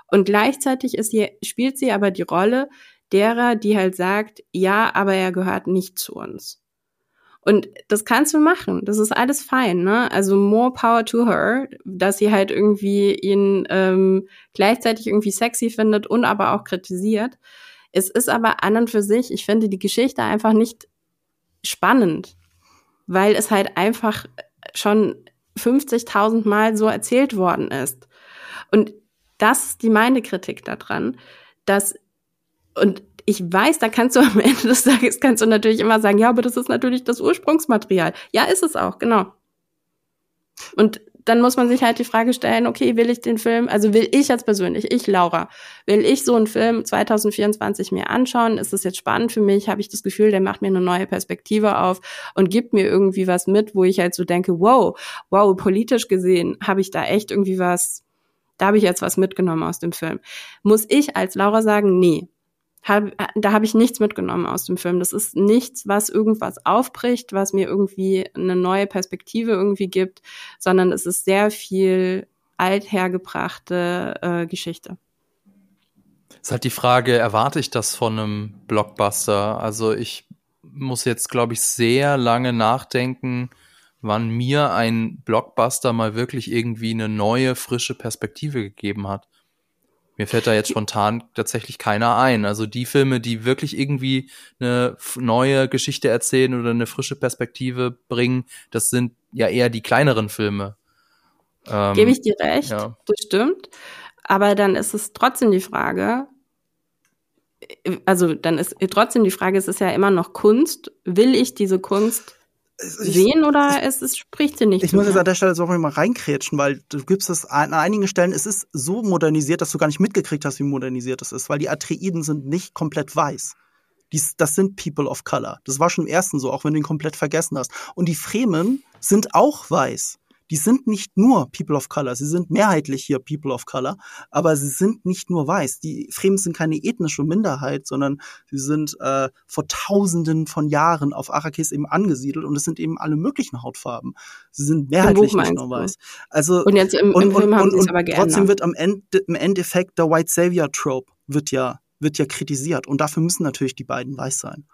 Und gleichzeitig ist sie, spielt sie aber die Rolle derer, die halt sagt, ja, aber er gehört nicht zu uns. Und das kannst du machen. Das ist alles fein, ne? Also more power to her, dass sie halt irgendwie ihn ähm, gleichzeitig irgendwie sexy findet und aber auch kritisiert. Es ist aber an und für sich, ich finde die Geschichte einfach nicht spannend, weil es halt einfach schon 50.000 Mal so erzählt worden ist. Und das ist die meine Kritik daran, dass und ich weiß, da kannst du am Ende des Tages kannst du natürlich immer sagen, ja, aber das ist natürlich das Ursprungsmaterial. Ja, ist es auch, genau. Und dann muss man sich halt die Frage stellen, okay, will ich den Film, also will ich jetzt persönlich, ich Laura, will ich so einen Film 2024 mir anschauen? Ist das jetzt spannend für mich? Habe ich das Gefühl, der macht mir eine neue Perspektive auf und gibt mir irgendwie was mit, wo ich halt so denke, wow, wow, politisch gesehen habe ich da echt irgendwie was, da habe ich jetzt was mitgenommen aus dem Film. Muss ich als Laura sagen, nee, hab, da habe ich nichts mitgenommen aus dem Film. Das ist nichts, was irgendwas aufbricht, was mir irgendwie eine neue Perspektive irgendwie gibt, sondern es ist sehr viel althergebrachte äh, Geschichte. Es ist halt die Frage, erwarte ich das von einem Blockbuster? Also ich muss jetzt, glaube ich, sehr lange nachdenken, wann mir ein Blockbuster mal wirklich irgendwie eine neue, frische Perspektive gegeben hat. Mir fällt da jetzt spontan tatsächlich keiner ein. Also die Filme, die wirklich irgendwie eine neue Geschichte erzählen oder eine frische Perspektive bringen, das sind ja eher die kleineren Filme. Ähm, Gebe ich dir recht, ja. das stimmt. Aber dann ist es trotzdem die Frage, also dann ist trotzdem die Frage, es ist ja immer noch Kunst. Will ich diese Kunst sehen oder ich, es, es spricht sie nicht. Ich muss jetzt an der Stelle so mal reinkrätschen, weil du gibst es an einigen Stellen, es ist so modernisiert, dass du gar nicht mitgekriegt hast, wie modernisiert es ist, weil die Atreiden sind nicht komplett weiß. Dies, das sind People of Color. Das war schon im ersten so, auch wenn du ihn komplett vergessen hast. Und die Fremen sind auch weiß die sind nicht nur People of Color, sie sind mehrheitlich hier People of Color, aber sie sind nicht nur weiß. Die Fremen sind keine ethnische Minderheit, sondern sie sind äh, vor Tausenden von Jahren auf Arrakis eben angesiedelt und es sind eben alle möglichen Hautfarben. Sie sind mehrheitlich nicht nur weiß. Also und jetzt im, und, im Film haben sie es aber geändert. Trotzdem wird am Ende im Endeffekt der White Savior Trope wird ja wird ja kritisiert und dafür müssen natürlich die beiden weiß sein.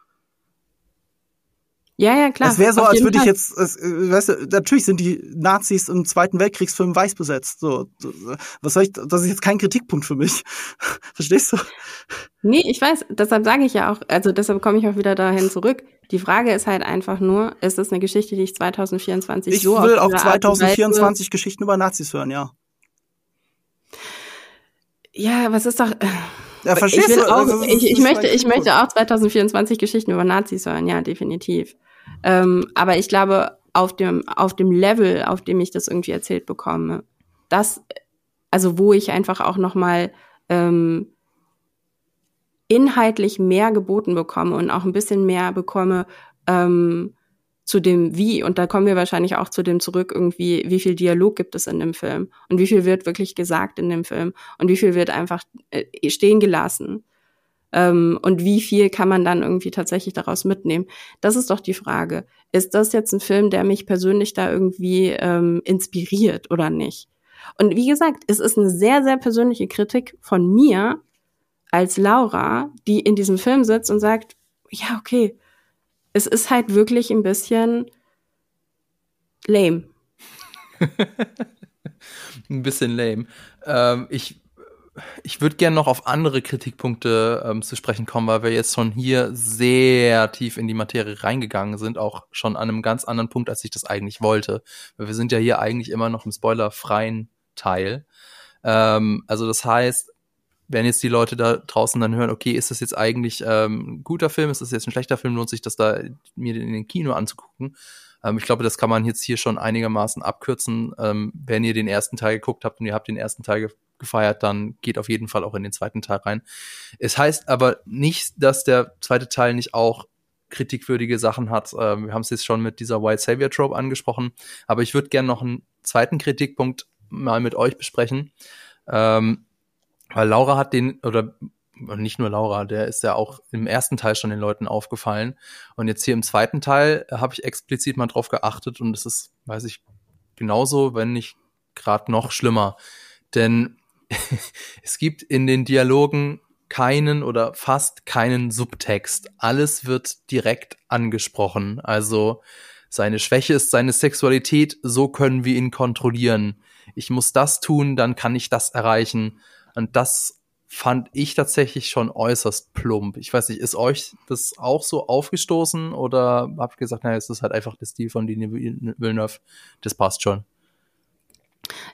Ja, ja, klar. Es wäre so, als würde ich jetzt, es, äh, weißt du, natürlich sind die Nazis im Zweiten Weltkriegsfilm weiß besetzt. So, was soll ich, das ist jetzt kein Kritikpunkt für mich. Verstehst du? Nee, ich weiß, deshalb sage ich ja auch, also deshalb komme ich auch wieder dahin zurück. Die Frage ist halt einfach nur, ist das eine Geschichte, die ich 2024 ich so Ich will auch 2024 Geschichten über Nazis hören, ja. Ja, was ist doch. Ja, verstehst ich will du? auch, Also, ich, ich möchte, ich möchte auch 2024 Geschichten über Nazis hören, ja, definitiv. Ähm, aber ich glaube, auf dem, auf dem Level, auf dem ich das irgendwie erzählt bekomme, das, also wo ich einfach auch nochmal ähm, inhaltlich mehr geboten bekomme und auch ein bisschen mehr bekomme ähm, zu dem Wie. Und da kommen wir wahrscheinlich auch zu dem zurück, irgendwie, wie viel Dialog gibt es in dem Film und wie viel wird wirklich gesagt in dem Film und wie viel wird einfach äh, stehen gelassen. Ähm, und wie viel kann man dann irgendwie tatsächlich daraus mitnehmen? Das ist doch die Frage. Ist das jetzt ein Film, der mich persönlich da irgendwie ähm, inspiriert oder nicht? Und wie gesagt, es ist eine sehr, sehr persönliche Kritik von mir als Laura, die in diesem Film sitzt und sagt, ja, okay, es ist halt wirklich ein bisschen lame. ein bisschen lame. Ähm, ich ich würde gerne noch auf andere Kritikpunkte ähm, zu sprechen kommen, weil wir jetzt schon hier sehr tief in die Materie reingegangen sind, auch schon an einem ganz anderen Punkt, als ich das eigentlich wollte. Weil wir sind ja hier eigentlich immer noch im spoilerfreien Teil. Ähm, also das heißt, wenn jetzt die Leute da draußen dann hören, okay, ist das jetzt eigentlich ähm, ein guter Film, ist das jetzt ein schlechter Film, lohnt sich das da mir in den Kino anzugucken? Ähm, ich glaube, das kann man jetzt hier schon einigermaßen abkürzen. Ähm, wenn ihr den ersten Teil geguckt habt und ihr habt den ersten Teil gefeiert, dann geht auf jeden Fall auch in den zweiten Teil rein. Es heißt aber nicht, dass der zweite Teil nicht auch kritikwürdige Sachen hat. Ähm, wir haben es jetzt schon mit dieser White Savior Trope angesprochen, aber ich würde gerne noch einen zweiten Kritikpunkt mal mit euch besprechen. Ähm, weil Laura hat den, oder nicht nur Laura, der ist ja auch im ersten Teil schon den Leuten aufgefallen. Und jetzt hier im zweiten Teil habe ich explizit mal drauf geachtet und es ist, weiß ich, genauso, wenn nicht gerade noch schlimmer. Denn es gibt in den Dialogen keinen oder fast keinen Subtext. Alles wird direkt angesprochen. Also seine Schwäche ist seine Sexualität, so können wir ihn kontrollieren. Ich muss das tun, dann kann ich das erreichen. Und das fand ich tatsächlich schon äußerst plump. Ich weiß nicht, ist euch das auch so aufgestoßen oder habt ihr gesagt, naja, es ist halt einfach der Stil von Denis Villeneuve, das passt schon?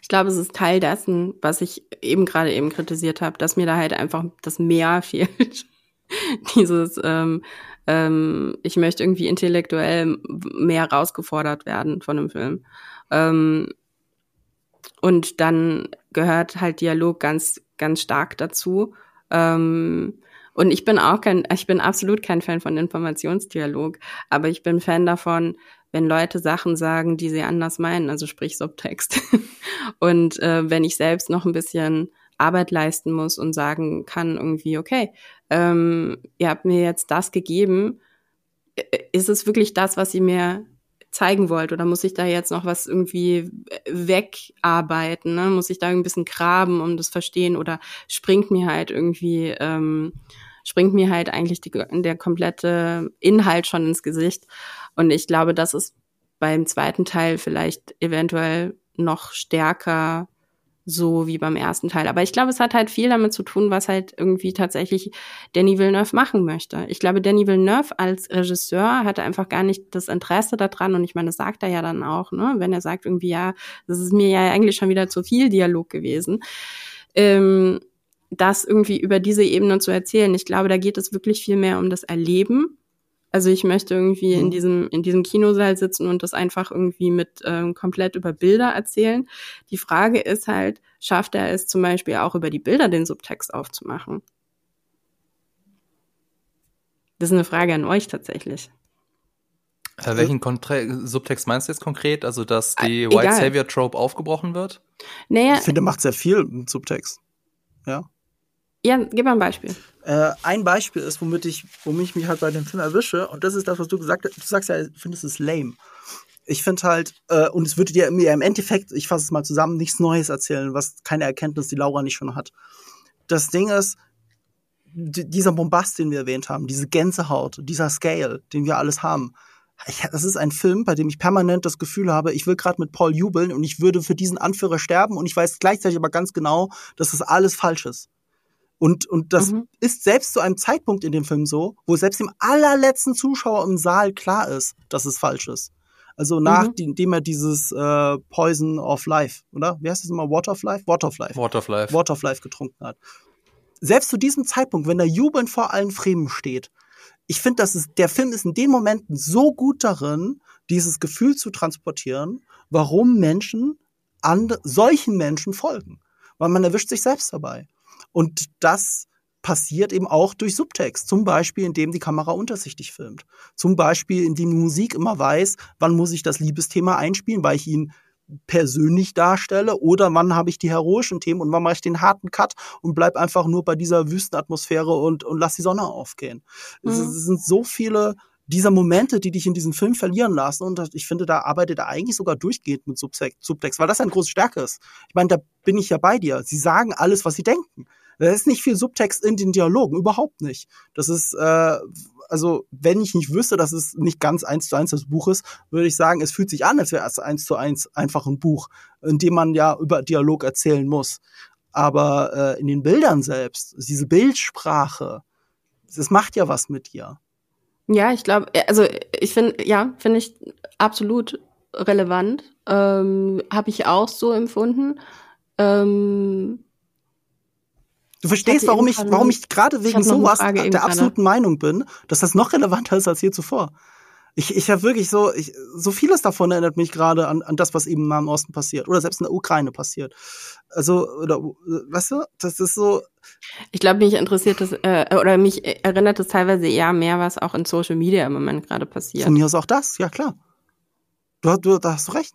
Ich glaube, es ist Teil dessen, was ich eben gerade eben kritisiert habe, dass mir da halt einfach das Mehr fehlt. Dieses, ähm, ähm, ich möchte irgendwie intellektuell mehr rausgefordert werden von einem Film. Ähm, und dann gehört halt Dialog ganz, ganz stark dazu. Ähm, und ich bin auch kein, ich bin absolut kein Fan von Informationsdialog, aber ich bin Fan davon, wenn Leute Sachen sagen, die sie anders meinen, also sprich Subtext. und äh, wenn ich selbst noch ein bisschen Arbeit leisten muss und sagen kann irgendwie, okay, ähm, ihr habt mir jetzt das gegeben, ist es wirklich das, was ihr mir zeigen wollt oder muss ich da jetzt noch was irgendwie wegarbeiten, ne? muss ich da ein bisschen graben, um das verstehen oder springt mir halt irgendwie ähm, springt mir halt eigentlich die, der komplette Inhalt schon ins Gesicht und ich glaube, das ist beim zweiten Teil vielleicht eventuell noch stärker so wie beim ersten Teil. Aber ich glaube, es hat halt viel damit zu tun, was halt irgendwie tatsächlich Danny Villeneuve machen möchte. Ich glaube, Danny Villeneuve als Regisseur hatte einfach gar nicht das Interesse daran. Und ich meine, das sagt er ja dann auch, ne? wenn er sagt irgendwie, ja, das ist mir ja eigentlich schon wieder zu viel Dialog gewesen. Ähm, das irgendwie über diese Ebene zu erzählen. Ich glaube, da geht es wirklich viel mehr um das Erleben also ich möchte irgendwie mhm. in diesem in diesem Kinosaal sitzen und das einfach irgendwie mit ähm, komplett über Bilder erzählen. Die Frage ist halt, schafft er es zum Beispiel auch über die Bilder den Subtext aufzumachen? Das ist eine Frage an euch tatsächlich. Äh, welchen Kontre Subtext meinst du jetzt konkret? Also, dass die äh, White Savior Trope aufgebrochen wird? Naja. Ich finde, macht sehr viel mit Subtext. Ja. Ja, gib mal ein Beispiel. Äh, ein Beispiel ist, womit ich, womit ich mich halt bei dem Film erwische, und das ist das, was du gesagt hast. Du sagst ja, ich finde, es lame. Ich finde halt, äh, und es würde dir im Endeffekt, ich fasse es mal zusammen, nichts Neues erzählen, was keine Erkenntnis die Laura nicht schon hat. Das Ding ist, dieser Bombast, den wir erwähnt haben, diese Gänsehaut, dieser Scale, den wir alles haben, ich, das ist ein Film, bei dem ich permanent das Gefühl habe, ich will gerade mit Paul jubeln und ich würde für diesen Anführer sterben und ich weiß gleichzeitig aber ganz genau, dass das alles falsch ist. Und, und das mhm. ist selbst zu einem Zeitpunkt in dem Film so, wo selbst dem allerletzten Zuschauer im Saal klar ist, dass es falsch ist. Also nachdem mhm. er dieses äh, Poison of Life, oder? Wie heißt das immer? Water of Life? Water of Life. Water of Life. Water of Life getrunken hat. Selbst zu diesem Zeitpunkt, wenn er jubelnd vor allen Fremen steht, ich finde, dass es, der Film ist in den Momenten so gut darin, dieses Gefühl zu transportieren, warum Menschen and, solchen Menschen folgen. Weil man erwischt sich selbst dabei. Und das passiert eben auch durch Subtext. Zum Beispiel, indem die Kamera untersichtig filmt. Zum Beispiel, indem die Musik immer weiß, wann muss ich das Liebesthema einspielen, weil ich ihn persönlich darstelle oder wann habe ich die heroischen Themen und wann mache ich den harten Cut und bleib einfach nur bei dieser Wüstenatmosphäre und, und lass die Sonne aufgehen. Mhm. Es, es, sind so viele dieser Momente, die dich in diesem Film verlieren lassen und ich finde, da arbeitet er eigentlich sogar durchgehend mit Subtext, weil das eine große Stärke ist. Ich meine, da bin ich ja bei dir. Sie sagen alles, was sie denken. Da ist nicht viel Subtext in den Dialogen, überhaupt nicht. Das ist, äh, also wenn ich nicht wüsste, dass es nicht ganz eins zu eins das Buch ist, würde ich sagen, es fühlt sich an, als wäre es eins zu eins einfach ein Buch, in dem man ja über Dialog erzählen muss. Aber äh, in den Bildern selbst, diese Bildsprache, das macht ja was mit dir. Ja, ich glaube, also ich finde, ja, finde ich absolut relevant. Ähm, Habe ich auch so empfunden. Ähm, Du verstehst, warum ich, warum ich gerade wegen sowas der absoluten Meinung bin, dass das noch relevanter ist als je zuvor. Ich, ich habe wirklich so, ich, so vieles davon erinnert mich gerade an, an das, was eben im Nahen Osten passiert oder selbst in der Ukraine passiert. Also, oder, weißt du, das ist so. Ich glaube, mich interessiert das, äh, oder mich erinnert es teilweise eher mehr, was auch in Social Media im Moment gerade passiert. Von mir aus auch das, ja klar. Du, du, da hast du recht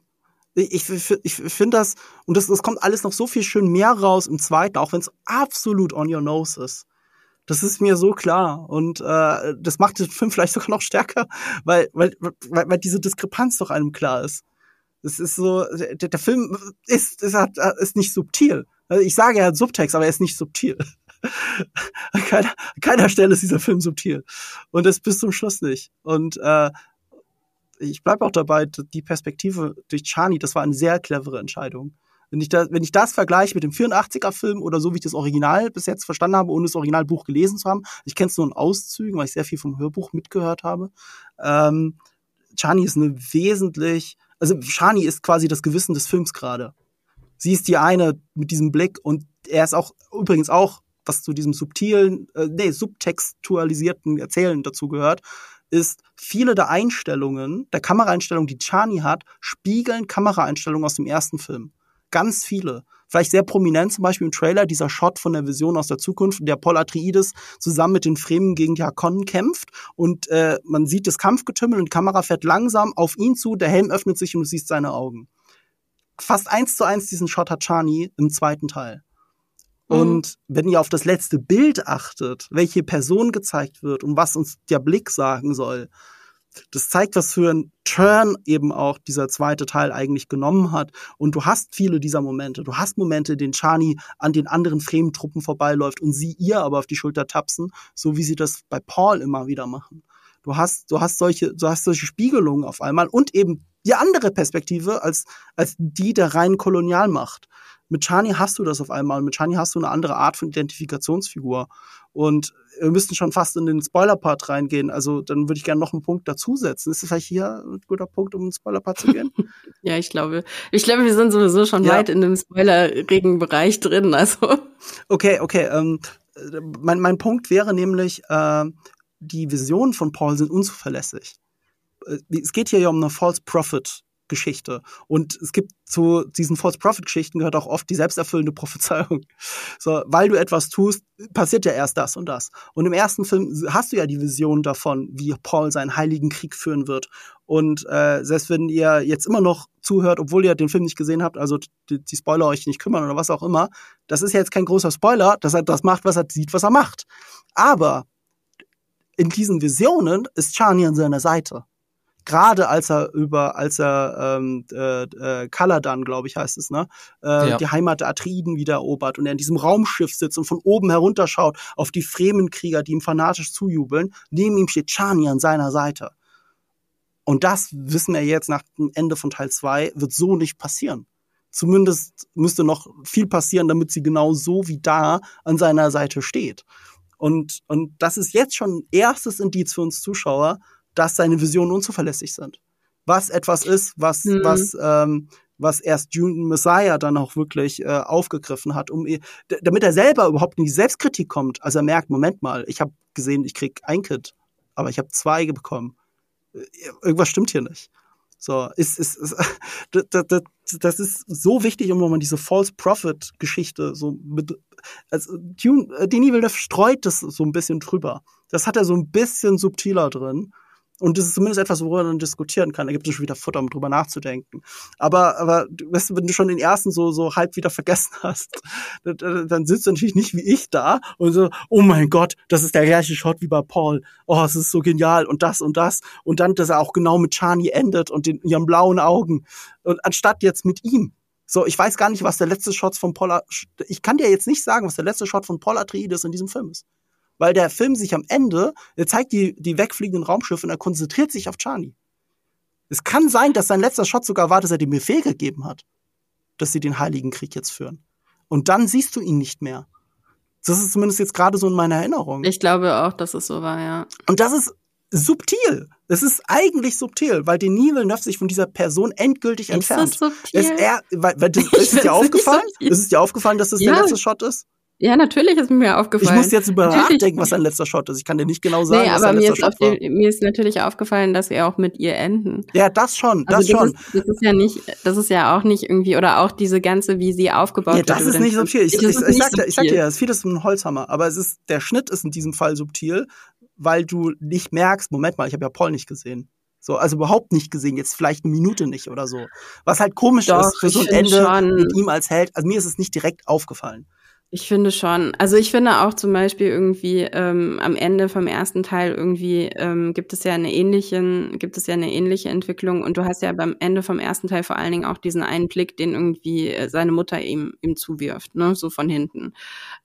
ich, ich, ich finde das, und das, das kommt alles noch so viel schön mehr raus im zweiten, auch wenn es absolut on your nose ist. Das ist mir so klar. Und äh, das macht den Film vielleicht sogar noch stärker, weil, weil, weil, weil diese Diskrepanz doch einem klar ist. Es ist so, der, der Film ist, ist, ist nicht subtil. Also ich sage, er hat Subtext, aber er ist nicht subtil. an, keiner, an keiner Stelle ist dieser Film subtil. Und das bis zum Schluss nicht. Und äh, ich bleibe auch dabei, die Perspektive durch Chani, das war eine sehr clevere Entscheidung. Wenn ich, da, wenn ich das vergleiche mit dem 84er-Film oder so, wie ich das Original bis jetzt verstanden habe, ohne das Originalbuch gelesen zu haben, ich kenne es nur in Auszügen, weil ich sehr viel vom Hörbuch mitgehört habe. Ähm, Chani ist eine wesentlich, also Chani ist quasi das Gewissen des Films gerade. Sie ist die eine mit diesem Blick und er ist auch übrigens auch, was zu diesem subtilen, äh, nee, subtextualisierten Erzählen dazu gehört, ist, viele der Einstellungen, der Kameraeinstellungen, die Chani hat, spiegeln Kameraeinstellungen aus dem ersten Film. Ganz viele. Vielleicht sehr prominent, zum Beispiel im Trailer, dieser Shot von der Vision aus der Zukunft, in der Paul Atreides zusammen mit den Fremen gegen Hakonnen kämpft und äh, man sieht das Kampfgetümmel und die Kamera fährt langsam auf ihn zu, der Helm öffnet sich und du siehst seine Augen. Fast eins zu eins diesen Shot hat Chani im zweiten Teil. Mhm. Und wenn ihr auf das letzte Bild achtet, welche Person gezeigt wird und was uns der Blick sagen soll, das zeigt, was für ein Turn eben auch dieser zweite Teil eigentlich genommen hat. Und du hast viele dieser Momente. Du hast Momente, in denen Chani an den anderen Fremen-Truppen vorbeiläuft und sie ihr aber auf die Schulter tapsen, so wie sie das bei Paul immer wieder machen. Du hast, du hast solche, du hast solche Spiegelungen auf einmal und eben die andere Perspektive als, als die der reinen Kolonialmacht. Mit Chani hast du das auf einmal. Mit Chani hast du eine andere Art von Identifikationsfigur. Und wir müssten schon fast in den Spoiler-Part reingehen. Also dann würde ich gerne noch einen Punkt dazusetzen. Ist das vielleicht hier ein guter Punkt, um in den Spoiler-Part zu gehen? ja, ich glaube. Ich glaube, wir sind sowieso schon ja. weit in dem spoiler-regen Bereich drin. Also. Okay, okay. Ähm, mein, mein Punkt wäre nämlich, äh, die Visionen von Paul sind unzuverlässig. Äh, es geht hier ja um eine False Prophet Geschichte. Und es gibt zu diesen False Prophet Geschichten gehört auch oft die selbsterfüllende Prophezeiung. So, weil du etwas tust, passiert ja erst das und das. Und im ersten Film hast du ja die Vision davon, wie Paul seinen heiligen Krieg führen wird. Und äh, selbst wenn ihr jetzt immer noch zuhört, obwohl ihr den Film nicht gesehen habt, also die, die Spoiler euch nicht kümmern oder was auch immer, das ist ja jetzt kein großer Spoiler, dass er das macht, was er sieht, was er macht. Aber in diesen Visionen ist Chani an seiner Seite gerade als er über, als er ähm, äh, äh, Kaladan, glaube ich, heißt es, ne, äh, ja. die Heimat der Atriden wieder erobert und er in diesem Raumschiff sitzt und von oben herunterschaut auf die Fremenkrieger, die ihm fanatisch zujubeln. Neben ihm steht Chani an seiner Seite. Und das wissen wir jetzt nach dem Ende von Teil 2, wird so nicht passieren. Zumindest müsste noch viel passieren, damit sie genau so wie da an seiner Seite steht. Und, und das ist jetzt schon ein erstes Indiz für uns Zuschauer, dass seine Visionen unzuverlässig sind. Was etwas ist, was, mhm. was, ähm, was erst June Messiah dann auch wirklich äh, aufgegriffen hat, um damit er selber überhaupt in die Selbstkritik kommt. Also er merkt, Moment mal, ich habe gesehen, ich krieg ein Kind, aber ich habe zwei bekommen. Äh, irgendwas stimmt hier nicht. So, ist, ist, ist das, das, das ist so wichtig, um nochmal diese False Prophet Geschichte so mit, also Dune, äh, Denis Villeneuve streut das so ein bisschen drüber. Das hat er so ein bisschen subtiler drin. Und das ist zumindest etwas, worüber man diskutieren kann. Da gibt es schon wieder Futter, um drüber nachzudenken. Aber, aber weißt du, wenn du schon den ersten so, so halb wieder vergessen hast, dann sitzt du natürlich nicht wie ich da und so, oh mein Gott, das ist der gleiche Shot wie bei Paul. Oh, es ist so genial und das und das. Und dann, dass er auch genau mit Chani endet und den, ihren blauen Augen. Und anstatt jetzt mit ihm. So, ich weiß gar nicht, was der letzte Shot von Paul, ich kann dir jetzt nicht sagen, was der letzte Shot von Paul Atreides in diesem Film ist weil der Film sich am Ende, er zeigt die, die wegfliegenden Raumschiffe und er konzentriert sich auf Chani. Es kann sein, dass sein letzter Shot sogar war, dass er dem Befehl gegeben hat, dass sie den Heiligen Krieg jetzt führen. Und dann siehst du ihn nicht mehr. Das ist zumindest jetzt gerade so in meiner Erinnerung. Ich glaube auch, dass es so war, ja. Und das ist subtil. Es ist eigentlich subtil, weil Denis Villeneuve sich von dieser Person endgültig ist entfernt. Ist, subtil? ist er, weil, weil das, ist es dir aufgefallen? Ist es dir aufgefallen, dass das ja. der letzte Shot ist? Ja, natürlich ist mir aufgefallen. Ich muss jetzt über nachdenken, was ein letzter Shot ist. Ich kann dir nicht genau sagen, nee, was aber letzter mir ist, Shot war. Die, mir ist natürlich aufgefallen, dass wir auch mit ihr enden. Ja, das schon, das, also das schon. Ist, das ist ja nicht, das ist ja auch nicht irgendwie, oder auch diese ganze, wie sie aufgebaut wird. Ja, das ist nicht subtil. Ich, ich, ich, ich, sag, dir, ich sag dir, es ist vieles ein Holzhammer, aber es ist, der Schnitt ist in diesem Fall subtil, weil du nicht merkst, Moment mal, ich habe ja Paul nicht gesehen. So, also überhaupt nicht gesehen, jetzt vielleicht eine Minute nicht oder so. Was halt komisch Doch, ist für so ein Ende schon. mit ihm als Held. Also mir ist es nicht direkt aufgefallen. Ich finde schon. Also ich finde auch zum Beispiel irgendwie ähm, am Ende vom ersten Teil irgendwie ähm, gibt es ja eine ähnlichen, gibt es ja eine ähnliche Entwicklung und du hast ja beim Ende vom ersten Teil vor allen Dingen auch diesen einen Blick, den irgendwie äh, seine Mutter ihm ihm zuwirft, ne, so von hinten.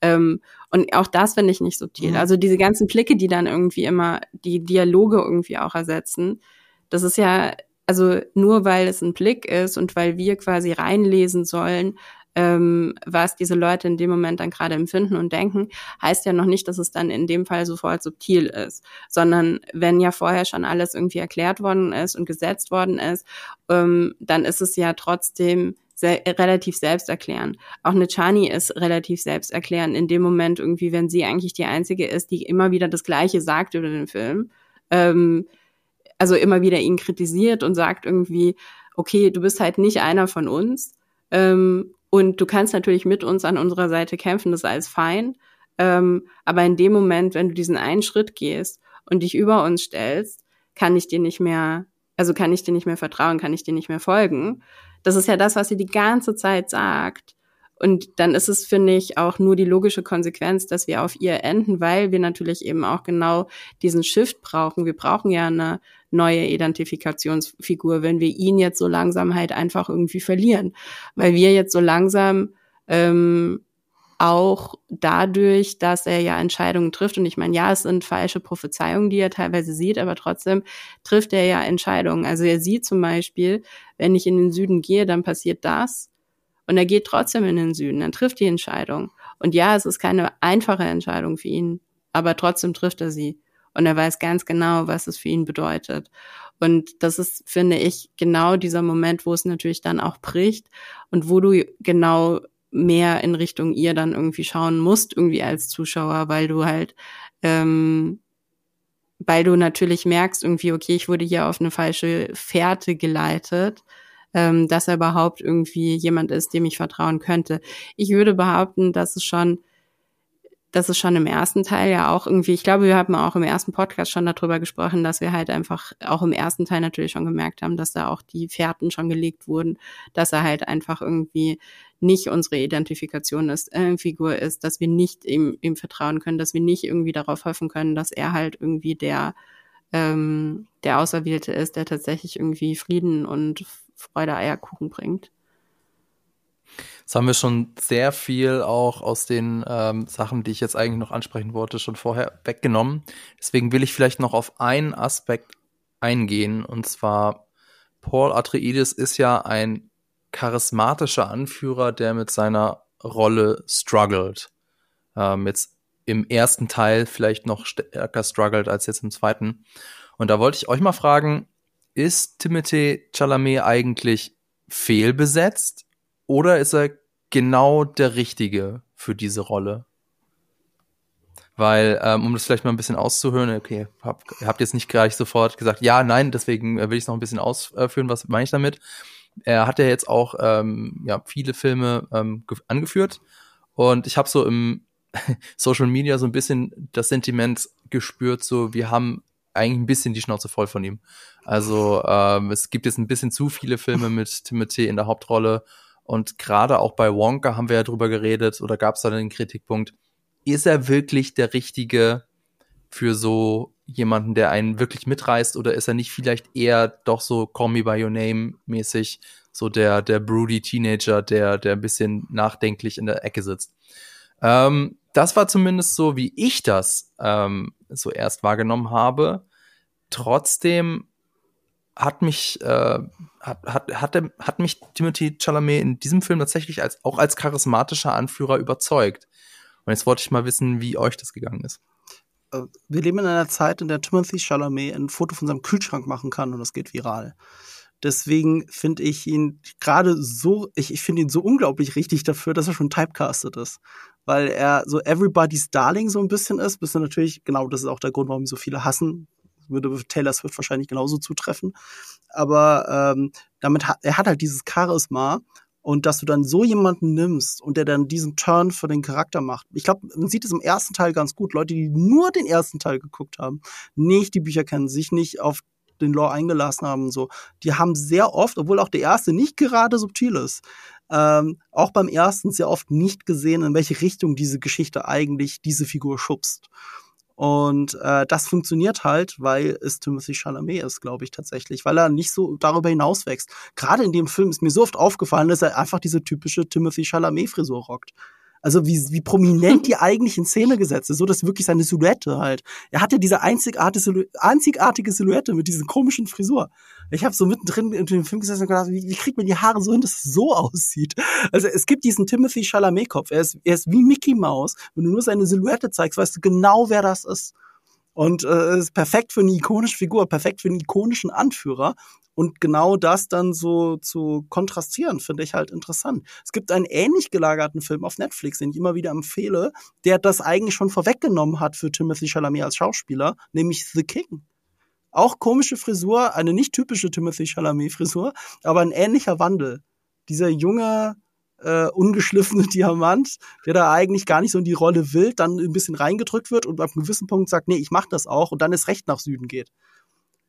Ähm, und auch das finde ich nicht subtil. Mhm. Also diese ganzen Blicke, die dann irgendwie immer die Dialoge irgendwie auch ersetzen, das ist ja also nur weil es ein Blick ist und weil wir quasi reinlesen sollen, ähm, was diese Leute in dem Moment dann gerade empfinden und denken, heißt ja noch nicht, dass es dann in dem Fall sofort subtil ist, sondern wenn ja vorher schon alles irgendwie erklärt worden ist und gesetzt worden ist, ähm, dann ist es ja trotzdem sehr, relativ selbsterklärend. Auch eine Chani ist relativ selbsterklärend in dem Moment irgendwie, wenn sie eigentlich die einzige ist, die immer wieder das Gleiche sagt über den Film. Ähm, also immer wieder ihn kritisiert und sagt irgendwie, okay, du bist halt nicht einer von uns. Ähm, und du kannst natürlich mit uns an unserer Seite kämpfen, das ist alles fein. Ähm, aber in dem Moment, wenn du diesen einen Schritt gehst und dich über uns stellst, kann ich dir nicht mehr, also kann ich dir nicht mehr vertrauen, kann ich dir nicht mehr folgen. Das ist ja das, was sie die ganze Zeit sagt. Und dann ist es, finde ich, auch nur die logische Konsequenz, dass wir auf ihr enden, weil wir natürlich eben auch genau diesen Shift brauchen. Wir brauchen ja eine neue Identifikationsfigur, wenn wir ihn jetzt so langsam halt einfach irgendwie verlieren. Weil wir jetzt so langsam ähm, auch dadurch, dass er ja Entscheidungen trifft. Und ich meine, ja, es sind falsche Prophezeiungen, die er teilweise sieht, aber trotzdem trifft er ja Entscheidungen. Also er sieht zum Beispiel, wenn ich in den Süden gehe, dann passiert das. Und er geht trotzdem in den Süden, dann trifft die Entscheidung. Und ja, es ist keine einfache Entscheidung für ihn, aber trotzdem trifft er sie. Und er weiß ganz genau, was es für ihn bedeutet. Und das ist, finde ich, genau dieser Moment, wo es natürlich dann auch bricht und wo du genau mehr in Richtung ihr dann irgendwie schauen musst, irgendwie als Zuschauer, weil du halt, ähm, weil du natürlich merkst, irgendwie, okay, ich wurde hier auf eine falsche Fährte geleitet ähm, dass er überhaupt irgendwie jemand ist, dem ich vertrauen könnte. Ich würde behaupten, dass es schon das ist schon im ersten Teil ja auch irgendwie, ich glaube, wir haben auch im ersten Podcast schon darüber gesprochen, dass wir halt einfach auch im ersten Teil natürlich schon gemerkt haben, dass da auch die Fährten schon gelegt wurden, dass er halt einfach irgendwie nicht unsere Identifikation ist, äh, Figur ist, dass wir nicht ihm, ihm vertrauen können, dass wir nicht irgendwie darauf hoffen können, dass er halt irgendwie der, ähm, der Auserwählte ist, der tatsächlich irgendwie Frieden und Freude Eierkuchen bringt. Jetzt haben wir schon sehr viel auch aus den ähm, Sachen, die ich jetzt eigentlich noch ansprechen wollte, schon vorher weggenommen. Deswegen will ich vielleicht noch auf einen Aspekt eingehen. Und zwar, Paul Atreides ist ja ein charismatischer Anführer, der mit seiner Rolle struggelt. Ähm, jetzt im ersten Teil vielleicht noch stärker struggelt als jetzt im zweiten. Und da wollte ich euch mal fragen, ist Timothy Chalamet eigentlich fehlbesetzt oder ist er genau der Richtige für diese Rolle? Weil, ähm, um das vielleicht mal ein bisschen auszuhören, okay, hab, habt jetzt nicht gleich sofort gesagt, ja, nein, deswegen äh, will ich es noch ein bisschen ausführen, was meine ich damit. Er hat ja jetzt auch ähm, ja, viele Filme ähm, angeführt und ich habe so im Social Media so ein bisschen das Sentiment gespürt, so wir haben eigentlich ein bisschen die Schnauze voll von ihm. Also ähm, es gibt jetzt ein bisschen zu viele Filme mit Timothy in der Hauptrolle und gerade auch bei Wonka haben wir ja drüber geredet oder gab es da den Kritikpunkt, ist er wirklich der Richtige für so jemanden, der einen wirklich mitreißt oder ist er nicht vielleicht eher doch so Call Me By Your Name mäßig so der, der broody Teenager, der, der ein bisschen nachdenklich in der Ecke sitzt. Ähm, das war zumindest so, wie ich das ähm, so erst wahrgenommen habe. Trotzdem hat mich, äh, hat, hat, hat, hat mich Timothy Chalamet in diesem Film tatsächlich als, auch als charismatischer Anführer überzeugt. Und jetzt wollte ich mal wissen, wie euch das gegangen ist. Äh, wir leben in einer Zeit, in der Timothy Chalamet ein Foto von seinem Kühlschrank machen kann und das geht viral. Deswegen finde ich ihn gerade so, ich, ich finde ihn so unglaublich richtig dafür, dass er schon typecastet ist. Weil er so Everybody's Darling so ein bisschen ist, bis natürlich, genau, das ist auch der Grund, warum ihn so viele hassen, würde Taylor Swift wahrscheinlich genauso zutreffen. Aber ähm, damit hat er hat halt dieses Charisma und dass du dann so jemanden nimmst und der dann diesen Turn für den Charakter macht. Ich glaube, man sieht es im ersten Teil ganz gut. Leute, die nur den ersten Teil geguckt haben, nicht die Bücher kennen, sich nicht auf den Lore eingelassen haben, so, die haben sehr oft, obwohl auch der erste nicht gerade subtil ist, ähm, auch beim ersten sehr oft nicht gesehen, in welche Richtung diese Geschichte eigentlich diese Figur schubst. Und äh, das funktioniert halt, weil es Timothy Chalamet ist, glaube ich tatsächlich, weil er nicht so darüber hinaus wächst. Gerade in dem Film ist mir so oft aufgefallen, dass er einfach diese typische Timothy Chalamet-Frisur rockt. Also wie, wie prominent die eigentlich in Szene gesetzt ist, so dass wirklich seine Silhouette halt. Er hatte diese einzigartige, einzigartige Silhouette mit diesen komischen Frisur. Ich habe so mittendrin in dem Film gesessen und gedacht, wie, wie kriegt man die Haare so hin, dass es so aussieht? Also es gibt diesen Timothy Chalamet-Kopf. Er ist, er ist wie Mickey Mouse. Wenn du nur seine Silhouette zeigst, weißt du genau, wer das ist. Und äh, ist perfekt für eine ikonische Figur, perfekt für einen ikonischen Anführer. Und genau das dann so zu kontrastieren, finde ich halt interessant. Es gibt einen ähnlich gelagerten Film auf Netflix, den ich immer wieder empfehle, der das eigentlich schon vorweggenommen hat für Timothy Chalamet als Schauspieler, nämlich The King. Auch komische Frisur, eine nicht typische Timothy Chalamet-Frisur, aber ein ähnlicher Wandel. Dieser junge, äh, ungeschliffene Diamant, der da eigentlich gar nicht so in die Rolle will, dann ein bisschen reingedrückt wird und ab einem gewissen Punkt sagt, nee, ich mach das auch und dann ist recht nach Süden geht.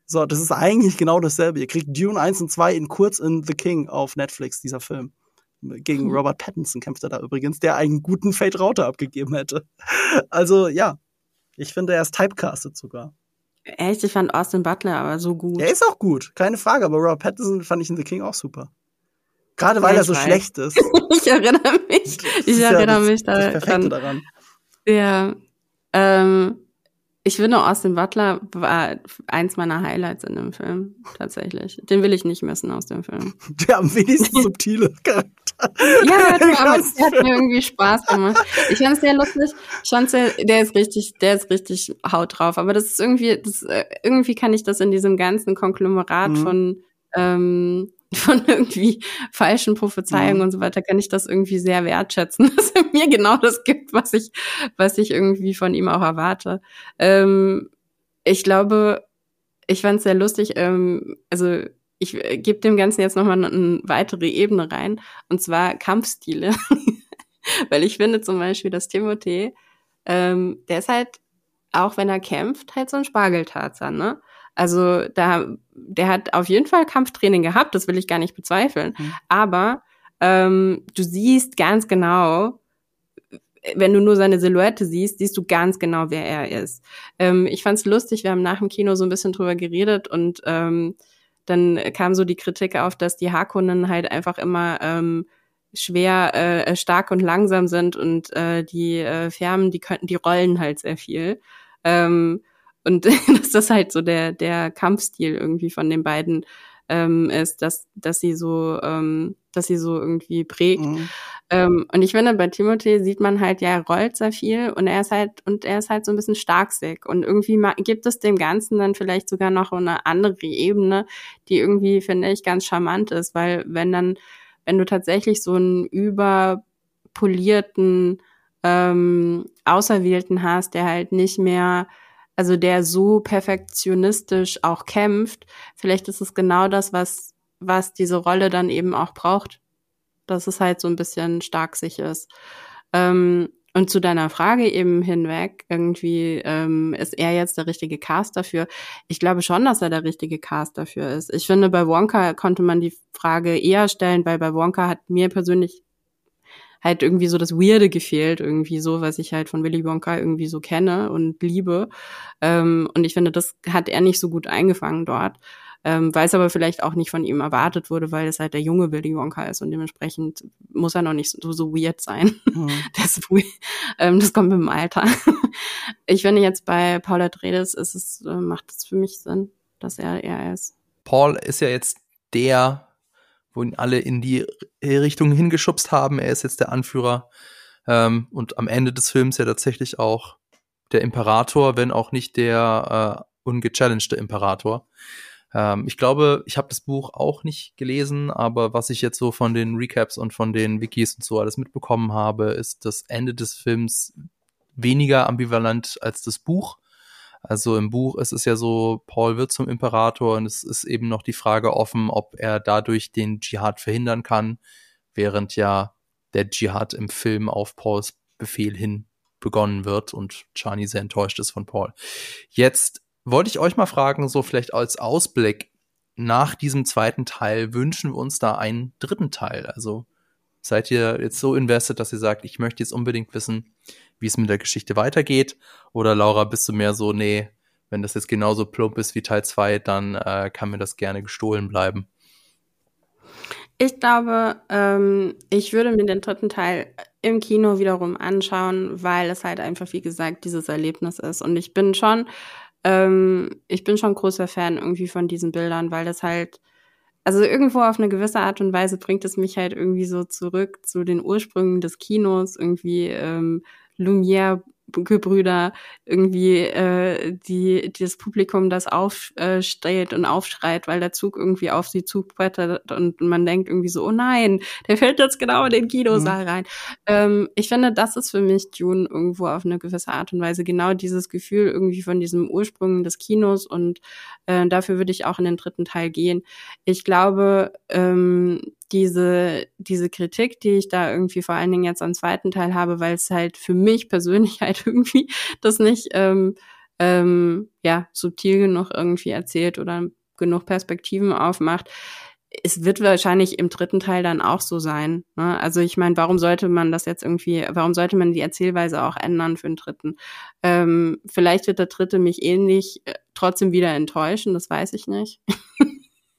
So, das ist eigentlich genau dasselbe. Ihr kriegt Dune 1 und 2 in kurz in The King auf Netflix, dieser Film. Gegen hm. Robert Pattinson kämpft er da übrigens, der einen guten Fate Router abgegeben hätte. Also, ja. Ich finde, er ist typecastet sogar. Echt? Ich fand Austin Butler aber so gut. Er ist auch gut, keine Frage, aber Robert Pattinson fand ich in The King auch super. Gerade weil ja, er so weiß. schlecht ist. ich erinnere mich. Ich erinnere ja mich das, daran. daran. Ja. Ähm, ich finde, Austin Butler war eins meiner Highlights in dem Film, tatsächlich. Den will ich nicht missen aus dem Film. Der am wenigsten subtile Charakter. ja, aber der hat mir irgendwie Spaß gemacht. Ich fand es sehr lustig. Ich fand sehr, der ist richtig, der ist richtig haut drauf. Aber das ist irgendwie, das, äh, irgendwie kann ich das in diesem ganzen Konglomerat mhm. von ähm, von irgendwie falschen Prophezeiungen mhm. und so weiter, kann ich das irgendwie sehr wertschätzen, dass er mir genau das gibt, was ich, was ich irgendwie von ihm auch erwarte. Ähm, ich glaube, ich fand es sehr lustig, ähm, also ich äh, gebe dem Ganzen jetzt nochmal eine weitere Ebene rein, und zwar Kampfstile. Weil ich finde zum Beispiel, dass Timothée, ähm, der ist halt, auch wenn er kämpft, halt so ein Spargeltarzan, ne? Also da, der hat auf jeden Fall Kampftraining gehabt, das will ich gar nicht bezweifeln. Mhm. Aber ähm, du siehst ganz genau, wenn du nur seine Silhouette siehst, siehst du ganz genau, wer er ist. Ähm, ich fand's lustig, wir haben nach dem Kino so ein bisschen drüber geredet und ähm, dann kam so die Kritik auf, dass die Hakunnen halt einfach immer ähm, schwer, äh, stark und langsam sind und äh, die äh, Fermen, die könnten, die rollen halt sehr viel. Ähm, und dass das halt so der, der Kampfstil irgendwie von den beiden ähm, ist, dass, dass sie so, ähm, dass sie so irgendwie prägt. Mhm. Ähm, und ich finde, bei Timothy sieht man halt, ja, er rollt sehr viel und er ist halt, und er ist halt so ein bisschen starksig. Und irgendwie gibt es dem Ganzen dann vielleicht sogar noch eine andere Ebene, die irgendwie, finde ich, ganz charmant ist, weil wenn dann, wenn du tatsächlich so einen überpolierten, ähm, Auserwählten hast, der halt nicht mehr also der so perfektionistisch auch kämpft, vielleicht ist es genau das, was, was diese Rolle dann eben auch braucht. Dass es halt so ein bisschen stark sich ist. Ähm, und zu deiner Frage eben hinweg, irgendwie ähm, ist er jetzt der richtige Cast dafür. Ich glaube schon, dass er der richtige Cast dafür ist. Ich finde, bei Wonka konnte man die Frage eher stellen, weil bei Wonka hat mir persönlich halt irgendwie so das Weirde gefehlt, irgendwie so, was ich halt von Willy Wonka irgendwie so kenne und liebe. Ähm, und ich finde, das hat er nicht so gut eingefangen dort. Ähm, weil es aber vielleicht auch nicht von ihm erwartet wurde, weil es halt der junge Willy Wonka ist und dementsprechend muss er noch nicht so, so weird sein. Mhm. Das, ähm, das kommt mit dem Alter. ich finde jetzt bei Paul Atreides ist es, äh, macht es für mich Sinn, dass er er ist. Paul ist ja jetzt der wo ihn alle in die Richtung hingeschubst haben. Er ist jetzt der Anführer ähm, und am Ende des Films ja tatsächlich auch der Imperator, wenn auch nicht der äh, ungechallengte Imperator. Ähm, ich glaube, ich habe das Buch auch nicht gelesen, aber was ich jetzt so von den Recaps und von den Wikis und so alles mitbekommen habe, ist das Ende des Films weniger ambivalent als das Buch. Also im Buch ist es ja so, Paul wird zum Imperator und es ist eben noch die Frage offen, ob er dadurch den Dschihad verhindern kann, während ja der Dschihad im Film auf Pauls Befehl hin begonnen wird und Chani sehr enttäuscht ist von Paul. Jetzt wollte ich euch mal fragen, so vielleicht als Ausblick nach diesem zweiten Teil wünschen wir uns da einen dritten Teil. Also seid ihr jetzt so invested, dass ihr sagt, ich möchte jetzt unbedingt wissen, wie es mit der Geschichte weitergeht? Oder Laura, bist du mehr so, nee, wenn das jetzt genauso plump ist wie Teil 2, dann äh, kann mir das gerne gestohlen bleiben? Ich glaube, ähm, ich würde mir den dritten Teil im Kino wiederum anschauen, weil es halt einfach, wie gesagt, dieses Erlebnis ist. Und ich bin schon, ähm, ich bin schon großer Fan irgendwie von diesen Bildern, weil das halt, also irgendwo auf eine gewisse Art und Weise bringt es mich halt irgendwie so zurück zu den Ursprüngen des Kinos, irgendwie ähm, Lumière Gebrüder irgendwie äh, die, die das Publikum das aufsteht und aufschreit, weil der Zug irgendwie auf sie zugbrettert und man denkt irgendwie so, oh nein, der fällt jetzt genau in den Kinosaal mhm. rein. Ähm, ich finde, das ist für mich Dune irgendwo auf eine gewisse Art und Weise genau dieses Gefühl irgendwie von diesem Ursprung des Kinos und äh, dafür würde ich auch in den dritten Teil gehen. Ich glaube, ähm, diese, diese Kritik, die ich da irgendwie vor allen Dingen jetzt am zweiten Teil habe, weil es halt für mich persönlich halt irgendwie das nicht ähm, ähm, ja, subtil genug irgendwie erzählt oder genug Perspektiven aufmacht. Es wird wahrscheinlich im dritten Teil dann auch so sein. Ne? Also ich meine, warum sollte man das jetzt irgendwie, warum sollte man die Erzählweise auch ändern für den dritten? Ähm, vielleicht wird der dritte mich ähnlich äh, trotzdem wieder enttäuschen, das weiß ich nicht.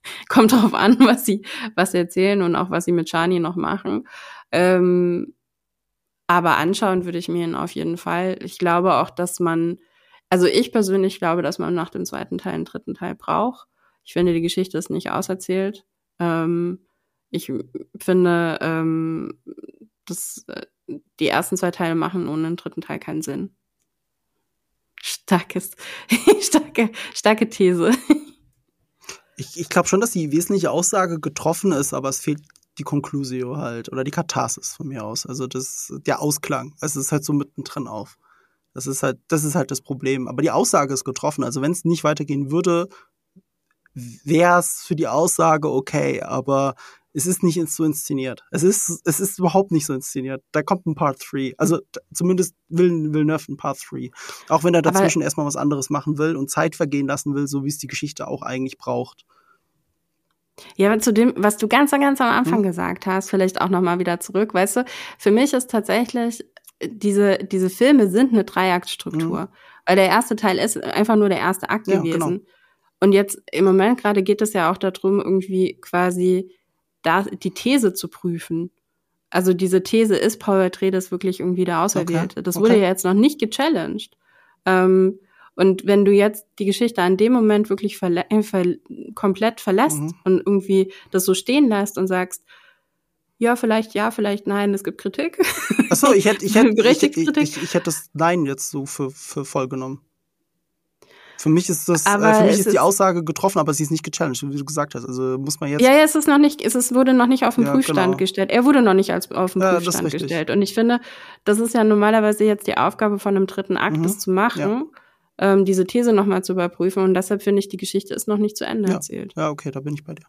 kommt drauf an, was sie, was sie erzählen und auch was sie mit Shani noch machen. Ähm, aber anschauen würde ich mir ihn auf jeden Fall. Ich glaube auch, dass man, also ich persönlich glaube, dass man nach dem zweiten Teil einen dritten Teil braucht. Ich finde, die Geschichte ist nicht auserzählt. Ähm, ich finde, ähm, dass äh, die ersten zwei Teile machen ohne den dritten Teil keinen Sinn. Starkes, starke, starke These. Ich, ich glaube schon, dass die wesentliche Aussage getroffen ist, aber es fehlt die Conclusio halt oder die Katharsis von mir aus. Also das, der Ausklang. Es ist halt so mittendrin auf. Das ist halt, das ist halt das Problem. Aber die Aussage ist getroffen. Also wenn es nicht weitergehen würde, wäre es für die Aussage okay, aber es ist nicht so inszeniert. Es ist, es ist überhaupt nicht so inszeniert. Da kommt ein Part 3. Also zumindest will Villeneuve ein Part 3. Auch wenn er dazwischen aber erstmal was anderes machen will und Zeit vergehen lassen will, so wie es die Geschichte auch eigentlich braucht. Ja, aber zu dem, was du ganz, ganz am Anfang hm. gesagt hast, vielleicht auch nochmal wieder zurück, weißt du, für mich ist tatsächlich, diese, diese Filme sind eine Dreiaktstruktur. Hm. Weil der erste Teil ist einfach nur der erste Akt ja, gewesen. Genau. Und jetzt im Moment gerade geht es ja auch darum, irgendwie quasi da die These zu prüfen. Also diese These, ist Paul Atreides wirklich irgendwie der Auserwählte? Okay. Das wurde okay. ja jetzt noch nicht gechallenged. Ähm, und wenn du jetzt die Geschichte an dem Moment wirklich verle äh, ver komplett verlässt mhm. und irgendwie das so stehen lässt und sagst, ja, vielleicht ja, vielleicht nein, es gibt Kritik. Achso, ich hätte ich hätte ich, ich, ich, ich, hätte das Nein jetzt so für, für voll genommen. Für mich ist das, äh, für mich ist die Aussage getroffen, aber sie ist nicht gechallenged, wie du gesagt hast. Also muss man jetzt. Ja, ja, es ist noch nicht, es ist, wurde noch nicht auf den ja, Prüfstand genau. gestellt. Er wurde noch nicht als auf den ja, Prüfstand gestellt. Und ich finde, das ist ja normalerweise jetzt die Aufgabe von einem dritten Akt, mhm. das zu machen. Ja ähm, diese These nochmal zu überprüfen. Und deshalb finde ich, die Geschichte ist noch nicht zu Ende ja. erzählt. Ja, okay, da bin ich bei dir.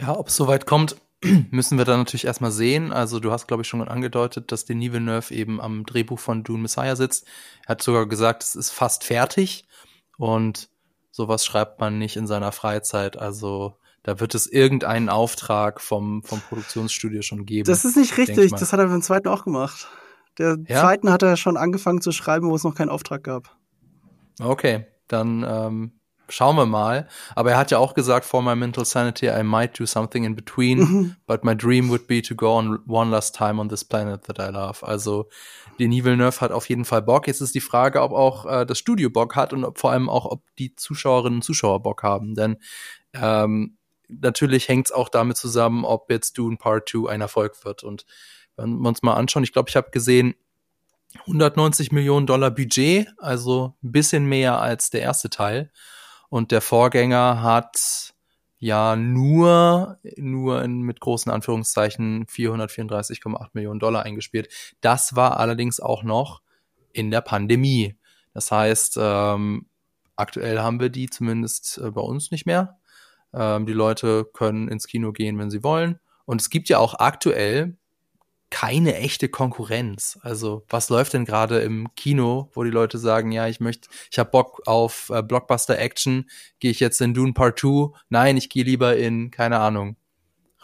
Ja, ob es soweit kommt, müssen wir dann natürlich erstmal sehen. Also du hast, glaube ich, schon angedeutet, dass Denis Villeneuve eben am Drehbuch von Dune Messiah sitzt. Er hat sogar gesagt, es ist fast fertig und sowas schreibt man nicht in seiner Freizeit. Also da wird es irgendeinen Auftrag vom, vom Produktionsstudio schon geben. Das ist nicht richtig, das hat er beim zweiten auch gemacht. Der ja? zweiten hat er schon angefangen zu schreiben, wo es noch keinen Auftrag gab. Okay, dann ähm, schauen wir mal. Aber er hat ja auch gesagt, for my mental sanity, I might do something in between, mhm. but my dream would be to go on one last time on this planet that I love. Also Denis Villeneuve hat auf jeden Fall Bock. Jetzt ist die Frage, ob auch äh, das Studio Bock hat und ob, vor allem auch, ob die Zuschauerinnen und Zuschauer Bock haben. Denn ähm, natürlich hängt es auch damit zusammen, ob jetzt Dune Part 2 ein Erfolg wird. Und wenn wir uns mal anschauen, ich glaube, ich habe gesehen, 190 Millionen Dollar Budget, also ein bisschen mehr als der erste Teil. Und der Vorgänger hat ja nur, nur in, mit großen Anführungszeichen 434,8 Millionen Dollar eingespielt. Das war allerdings auch noch in der Pandemie. Das heißt, ähm, aktuell haben wir die zumindest äh, bei uns nicht mehr. Ähm, die Leute können ins Kino gehen, wenn sie wollen. Und es gibt ja auch aktuell keine echte Konkurrenz. Also was läuft denn gerade im Kino, wo die Leute sagen, ja, ich möchte, ich habe Bock auf äh, Blockbuster Action, gehe ich jetzt in Dune Part 2? Nein, ich gehe lieber in, keine Ahnung,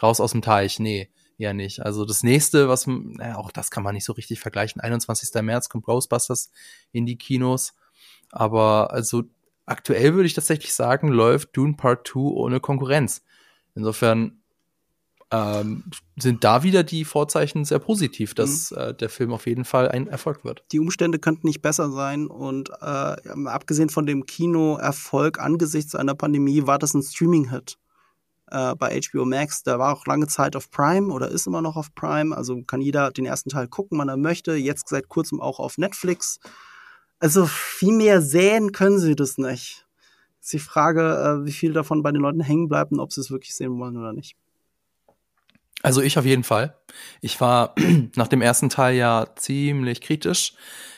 raus aus dem Teich. Nee, ja nicht. Also das nächste, was, naja, auch das kann man nicht so richtig vergleichen. 21. März kommt Ghostbusters in die Kinos. Aber also aktuell würde ich tatsächlich sagen, läuft Dune Part 2 ohne Konkurrenz. Insofern ähm, sind da wieder die Vorzeichen sehr positiv, dass mhm. äh, der Film auf jeden Fall ein Erfolg wird. Die Umstände könnten nicht besser sein und äh, abgesehen von dem Kinoerfolg angesichts einer Pandemie war das ein Streaming-Hit äh, bei HBO Max. Der war auch lange Zeit auf Prime oder ist immer noch auf Prime, also kann jeder den ersten Teil gucken, wann er möchte. Jetzt seit kurzem auch auf Netflix. Also viel mehr sehen können sie das nicht. Ist die Frage, äh, wie viel davon bei den Leuten hängen bleibt und ob sie es wirklich sehen wollen oder nicht. Also ich auf jeden Fall. Ich war nach dem ersten Teil ja ziemlich kritisch.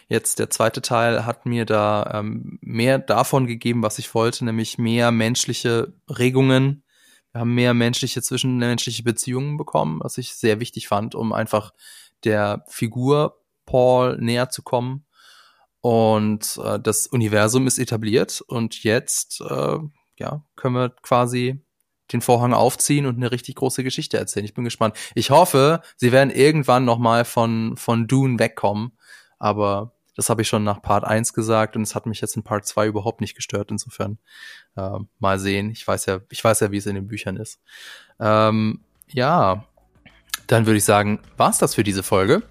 Jetzt der zweite Teil hat mir da ähm, mehr davon gegeben, was ich wollte, nämlich mehr menschliche Regungen. Wir haben mehr menschliche, zwischenmenschliche Beziehungen bekommen, was ich sehr wichtig fand, um einfach der Figur Paul näher zu kommen. Und äh, das Universum ist etabliert und jetzt äh, ja, können wir quasi den Vorhang aufziehen und eine richtig große Geschichte erzählen. Ich bin gespannt. Ich hoffe, sie werden irgendwann noch mal von von Dune wegkommen, aber das habe ich schon nach Part 1 gesagt und es hat mich jetzt in Part 2 überhaupt nicht gestört. Insofern äh, mal sehen. Ich weiß ja, ich weiß ja, wie es in den Büchern ist. Ähm, ja, dann würde ich sagen, war's das für diese Folge.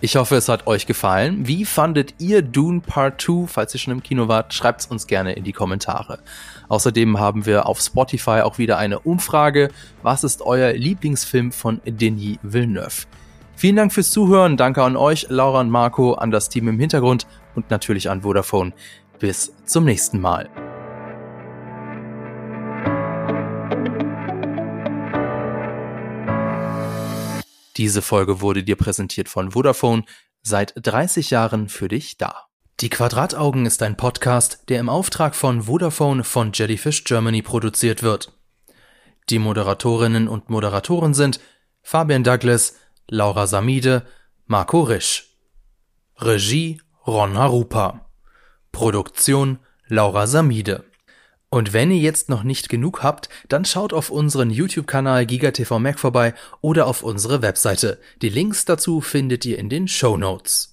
Ich hoffe, es hat euch gefallen. Wie fandet ihr Dune Part 2? Falls ihr schon im Kino wart, schreibt's uns gerne in die Kommentare. Außerdem haben wir auf Spotify auch wieder eine Umfrage. Was ist euer Lieblingsfilm von Denis Villeneuve? Vielen Dank fürs Zuhören. Danke an euch, Laura und Marco, an das Team im Hintergrund und natürlich an Vodafone. Bis zum nächsten Mal. Diese Folge wurde dir präsentiert von Vodafone, seit 30 Jahren für dich da. Die Quadrataugen ist ein Podcast, der im Auftrag von Vodafone von Jellyfish Germany produziert wird. Die Moderatorinnen und Moderatoren sind Fabian Douglas, Laura Samide, Marco Risch. Regie Ron Harupa. Produktion Laura Samide. Und wenn ihr jetzt noch nicht genug habt, dann schaut auf unseren YouTube-Kanal GigaTV Mac vorbei oder auf unsere Webseite. Die Links dazu findet ihr in den Show Notes.